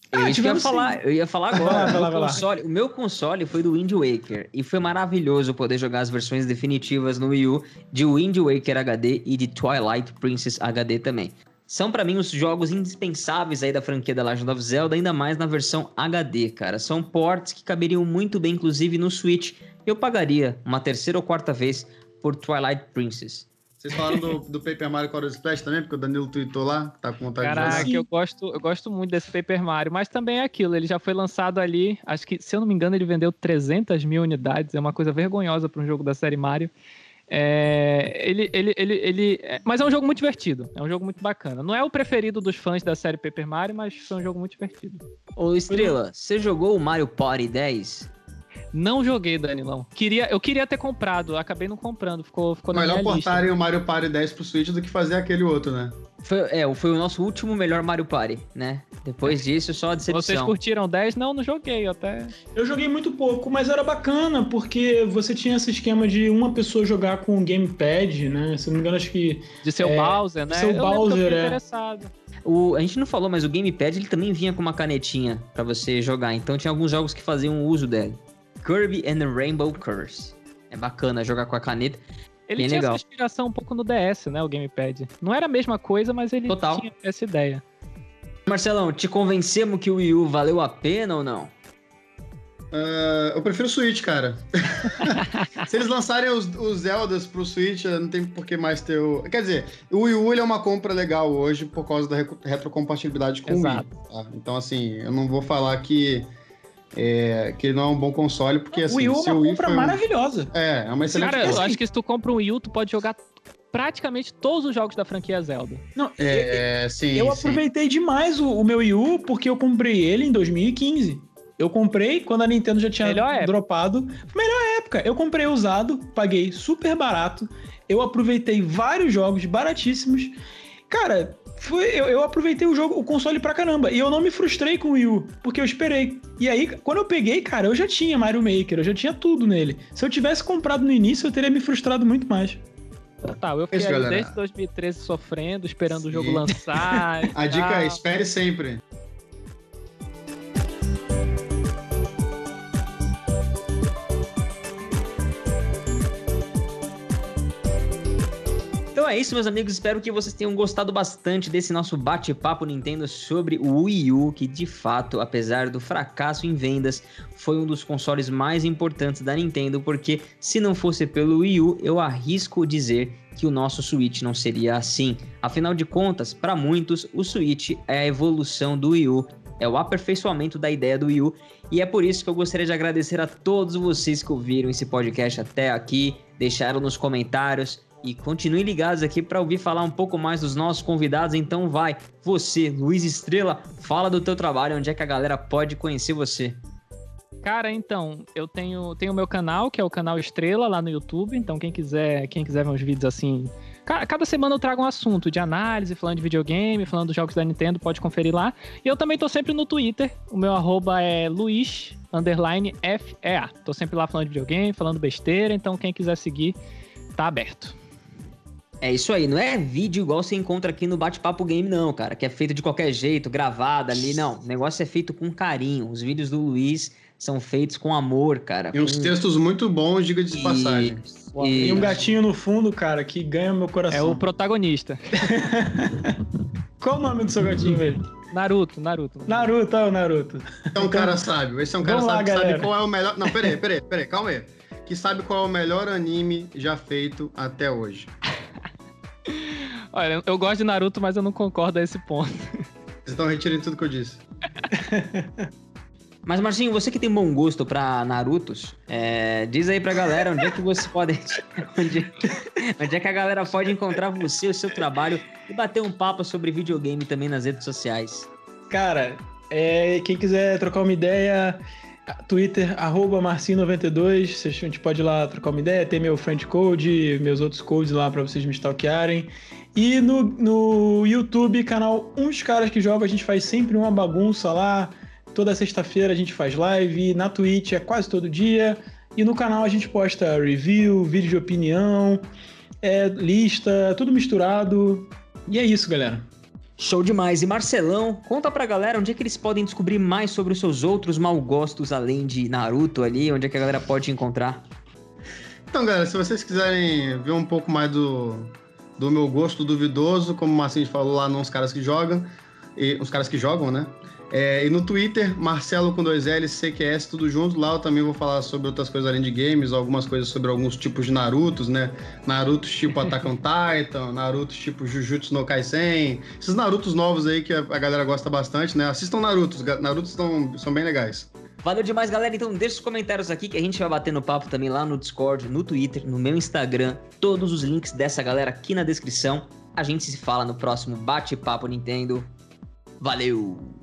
[SPEAKER 2] Ah, eu, ia falar, eu ia falar agora. vai lá, vai lá, console, o meu console foi do Wind Waker e foi maravilhoso poder jogar as versões definitivas no Wii U de Wind Waker HD e de Twilight Princess HD também. São para mim os jogos indispensáveis aí da franquia da Legend of Zelda, ainda mais na versão HD, cara. São ports que caberiam muito bem, inclusive no Switch. Eu pagaria uma terceira ou quarta vez por Twilight Princess.
[SPEAKER 1] Vocês falaram do, do Paper Mario Color Splash também, porque o Danilo tweetou lá, tá com vontade
[SPEAKER 4] Caraca,
[SPEAKER 1] de
[SPEAKER 4] jogar. eu gosto, eu gosto muito desse Paper Mario, mas também é aquilo, ele já foi lançado ali, acho que, se eu não me engano, ele vendeu 300 mil unidades, é uma coisa vergonhosa para um jogo da série Mario. É, ele, ele, ele, ele, é, mas é um jogo muito divertido, é um jogo muito bacana. Não é o preferido dos fãs da série Paper Mario, mas foi um jogo muito divertido.
[SPEAKER 2] Ô Estrela, você jogou o Mario Party 10?
[SPEAKER 4] Não joguei, Danilão. Queria, eu queria ter comprado, acabei não comprando, ficou, ficou
[SPEAKER 1] Melhor portarem o Mario Party 10 pro Switch do que fazer aquele outro, né?
[SPEAKER 2] Foi, é, foi o nosso último melhor Mario Party, né? Depois disso, só a decepção.
[SPEAKER 4] Vocês curtiram 10? Não, não joguei até.
[SPEAKER 3] Eu joguei muito pouco, mas era bacana, porque você tinha esse esquema de uma pessoa jogar com o gamepad, né? Se não me engano, acho que.
[SPEAKER 4] De seu é, Bowser, né?
[SPEAKER 3] De seu eu Bowser, é.
[SPEAKER 4] interessado.
[SPEAKER 2] O, a gente não falou, mas o gamepad ele também vinha com uma canetinha para você jogar. Então tinha alguns jogos que faziam uso dele. Kirby and the Rainbow Curse. É bacana jogar com a caneta.
[SPEAKER 4] Ele Bem tinha legal. essa inspiração um pouco no DS, né? O Gamepad. Não era a mesma coisa, mas ele Total. tinha essa ideia.
[SPEAKER 2] Marcelão, te convencemos que o Wii U valeu a pena ou não?
[SPEAKER 1] Uh, eu prefiro o Switch, cara. Se eles lançarem os, os Zeldas pro Switch, não tem por que mais ter o. Quer dizer, o Wii U é uma compra legal hoje por causa da retrocompatibilidade com Exato. o Wii. Tá? Então, assim, eu não vou falar que é, que não é um bom console, porque assim.
[SPEAKER 3] O Wii U é uma compra
[SPEAKER 1] um...
[SPEAKER 3] maravilhosa.
[SPEAKER 1] É, é uma excelente
[SPEAKER 4] Cara, eu acho que se tu compra um Wii U, tu pode jogar praticamente todos os jogos da franquia Zelda.
[SPEAKER 3] Não, é, eu, sim. Eu sim. aproveitei demais o, o, meu Wii U porque eu comprei ele em 2015. Eu comprei quando a Nintendo já tinha
[SPEAKER 4] Melhor
[SPEAKER 3] dropado. Melhor época. Eu comprei usado, paguei super barato. Eu aproveitei vários jogos baratíssimos. Cara, foi, eu, eu, aproveitei o jogo, o console pra caramba. E eu não me frustrei com o Wii U, porque eu esperei. E aí, quando eu peguei, cara, eu já tinha Mario Maker, eu já tinha tudo nele. Se eu tivesse comprado no início, eu teria me frustrado muito mais.
[SPEAKER 4] Total, eu fiquei Isso, desde 2013 sofrendo, esperando Sim. o jogo lançar.
[SPEAKER 1] A dica é espere sempre.
[SPEAKER 2] Então é isso, meus amigos. Espero que vocês tenham gostado bastante desse nosso bate-papo Nintendo sobre o Wii U, que de fato, apesar do fracasso em vendas, foi um dos consoles mais importantes da Nintendo, porque se não fosse pelo Wii U, eu arrisco dizer que o nosso Switch não seria assim. Afinal de contas, para muitos, o Switch é a evolução do Wii U, é o aperfeiçoamento da ideia do Wii U, e é por isso que eu gostaria de agradecer a todos vocês que ouviram esse podcast até aqui, deixaram nos comentários e continuem ligados aqui para ouvir falar um pouco mais dos nossos convidados. Então vai, você, Luiz Estrela, fala do teu trabalho, onde é que a galera pode conhecer você.
[SPEAKER 4] Cara, então, eu tenho tenho meu canal, que é o canal Estrela lá no YouTube. Então, quem quiser, quem quiser ver uns vídeos assim, cada semana eu trago um assunto de análise, falando de videogame, falando dos jogos da Nintendo, pode conferir lá. E eu também tô sempre no Twitter. O meu arroba é Luiz underline FEA. Tô sempre lá falando de videogame, falando besteira, então quem quiser seguir, tá aberto.
[SPEAKER 2] É isso aí, não é vídeo igual você encontra aqui no Bate-Papo Game, não, cara, que é feito de qualquer jeito, gravado ali, não. O negócio é feito com carinho. Os vídeos do Luiz são feitos com amor, cara.
[SPEAKER 1] E uns textos muito bons, diga de passagem.
[SPEAKER 3] E... e um gatinho no fundo, cara, que ganha meu coração.
[SPEAKER 4] É o protagonista.
[SPEAKER 3] Qual o nome do seu gatinho, velho?
[SPEAKER 4] Naruto, Naruto.
[SPEAKER 3] Naruto, é o Naruto.
[SPEAKER 1] Esse é um cara sábio. Esse é um cara sábio lá, que sabe qual é o melhor. Não, peraí, peraí, peraí, calma aí. Que sabe qual é o melhor anime já feito até hoje.
[SPEAKER 4] Olha, eu gosto de Naruto, mas eu não concordo a esse ponto.
[SPEAKER 1] Então retirem tudo que eu disse.
[SPEAKER 2] Mas, Marcinho, você que tem bom gosto pra Narutos, é, diz aí pra galera onde é que você pode. Onde, onde, é que a galera pode encontrar você, o seu trabalho e bater um papo sobre videogame também nas redes sociais.
[SPEAKER 3] Cara, é, quem quiser trocar uma ideia, Twitter, arroba Marcinho92. A gente pode ir lá trocar uma ideia. Tem meu friend code, meus outros codes lá para vocês me stalkearem. E no, no YouTube, canal Uns Caras que Jogam, a gente faz sempre uma bagunça lá. Toda sexta-feira a gente faz live. Na Twitch é quase todo dia. E no canal a gente posta review, vídeo de opinião, é, lista, tudo misturado. E é isso, galera.
[SPEAKER 2] Show demais. E Marcelão, conta pra galera onde é que eles podem descobrir mais sobre os seus outros mal gostos além de Naruto ali, onde é que a galera pode encontrar?
[SPEAKER 1] Então, galera, se vocês quiserem ver um pouco mais do, do meu gosto duvidoso, como o Marcinho falou lá nos caras que jogam, e os caras que jogam, né? É, e no Twitter, Marcelo com dois L's, CQS, tudo junto. Lá eu também vou falar sobre outras coisas além de games, algumas coisas sobre alguns tipos de Narutos, né? Narutos tipo Attack on Titan, Narutos tipo Jujutsu no Kaisen. Esses Narutos novos aí que a galera gosta bastante, né? Assistam Narutos, Narutos tão, são bem legais.
[SPEAKER 2] Valeu demais, galera. Então deixa os comentários aqui que a gente vai bater no papo também lá no Discord, no Twitter, no meu Instagram. Todos os links dessa galera aqui na descrição. A gente se fala no próximo Bate-Papo Nintendo. Valeu!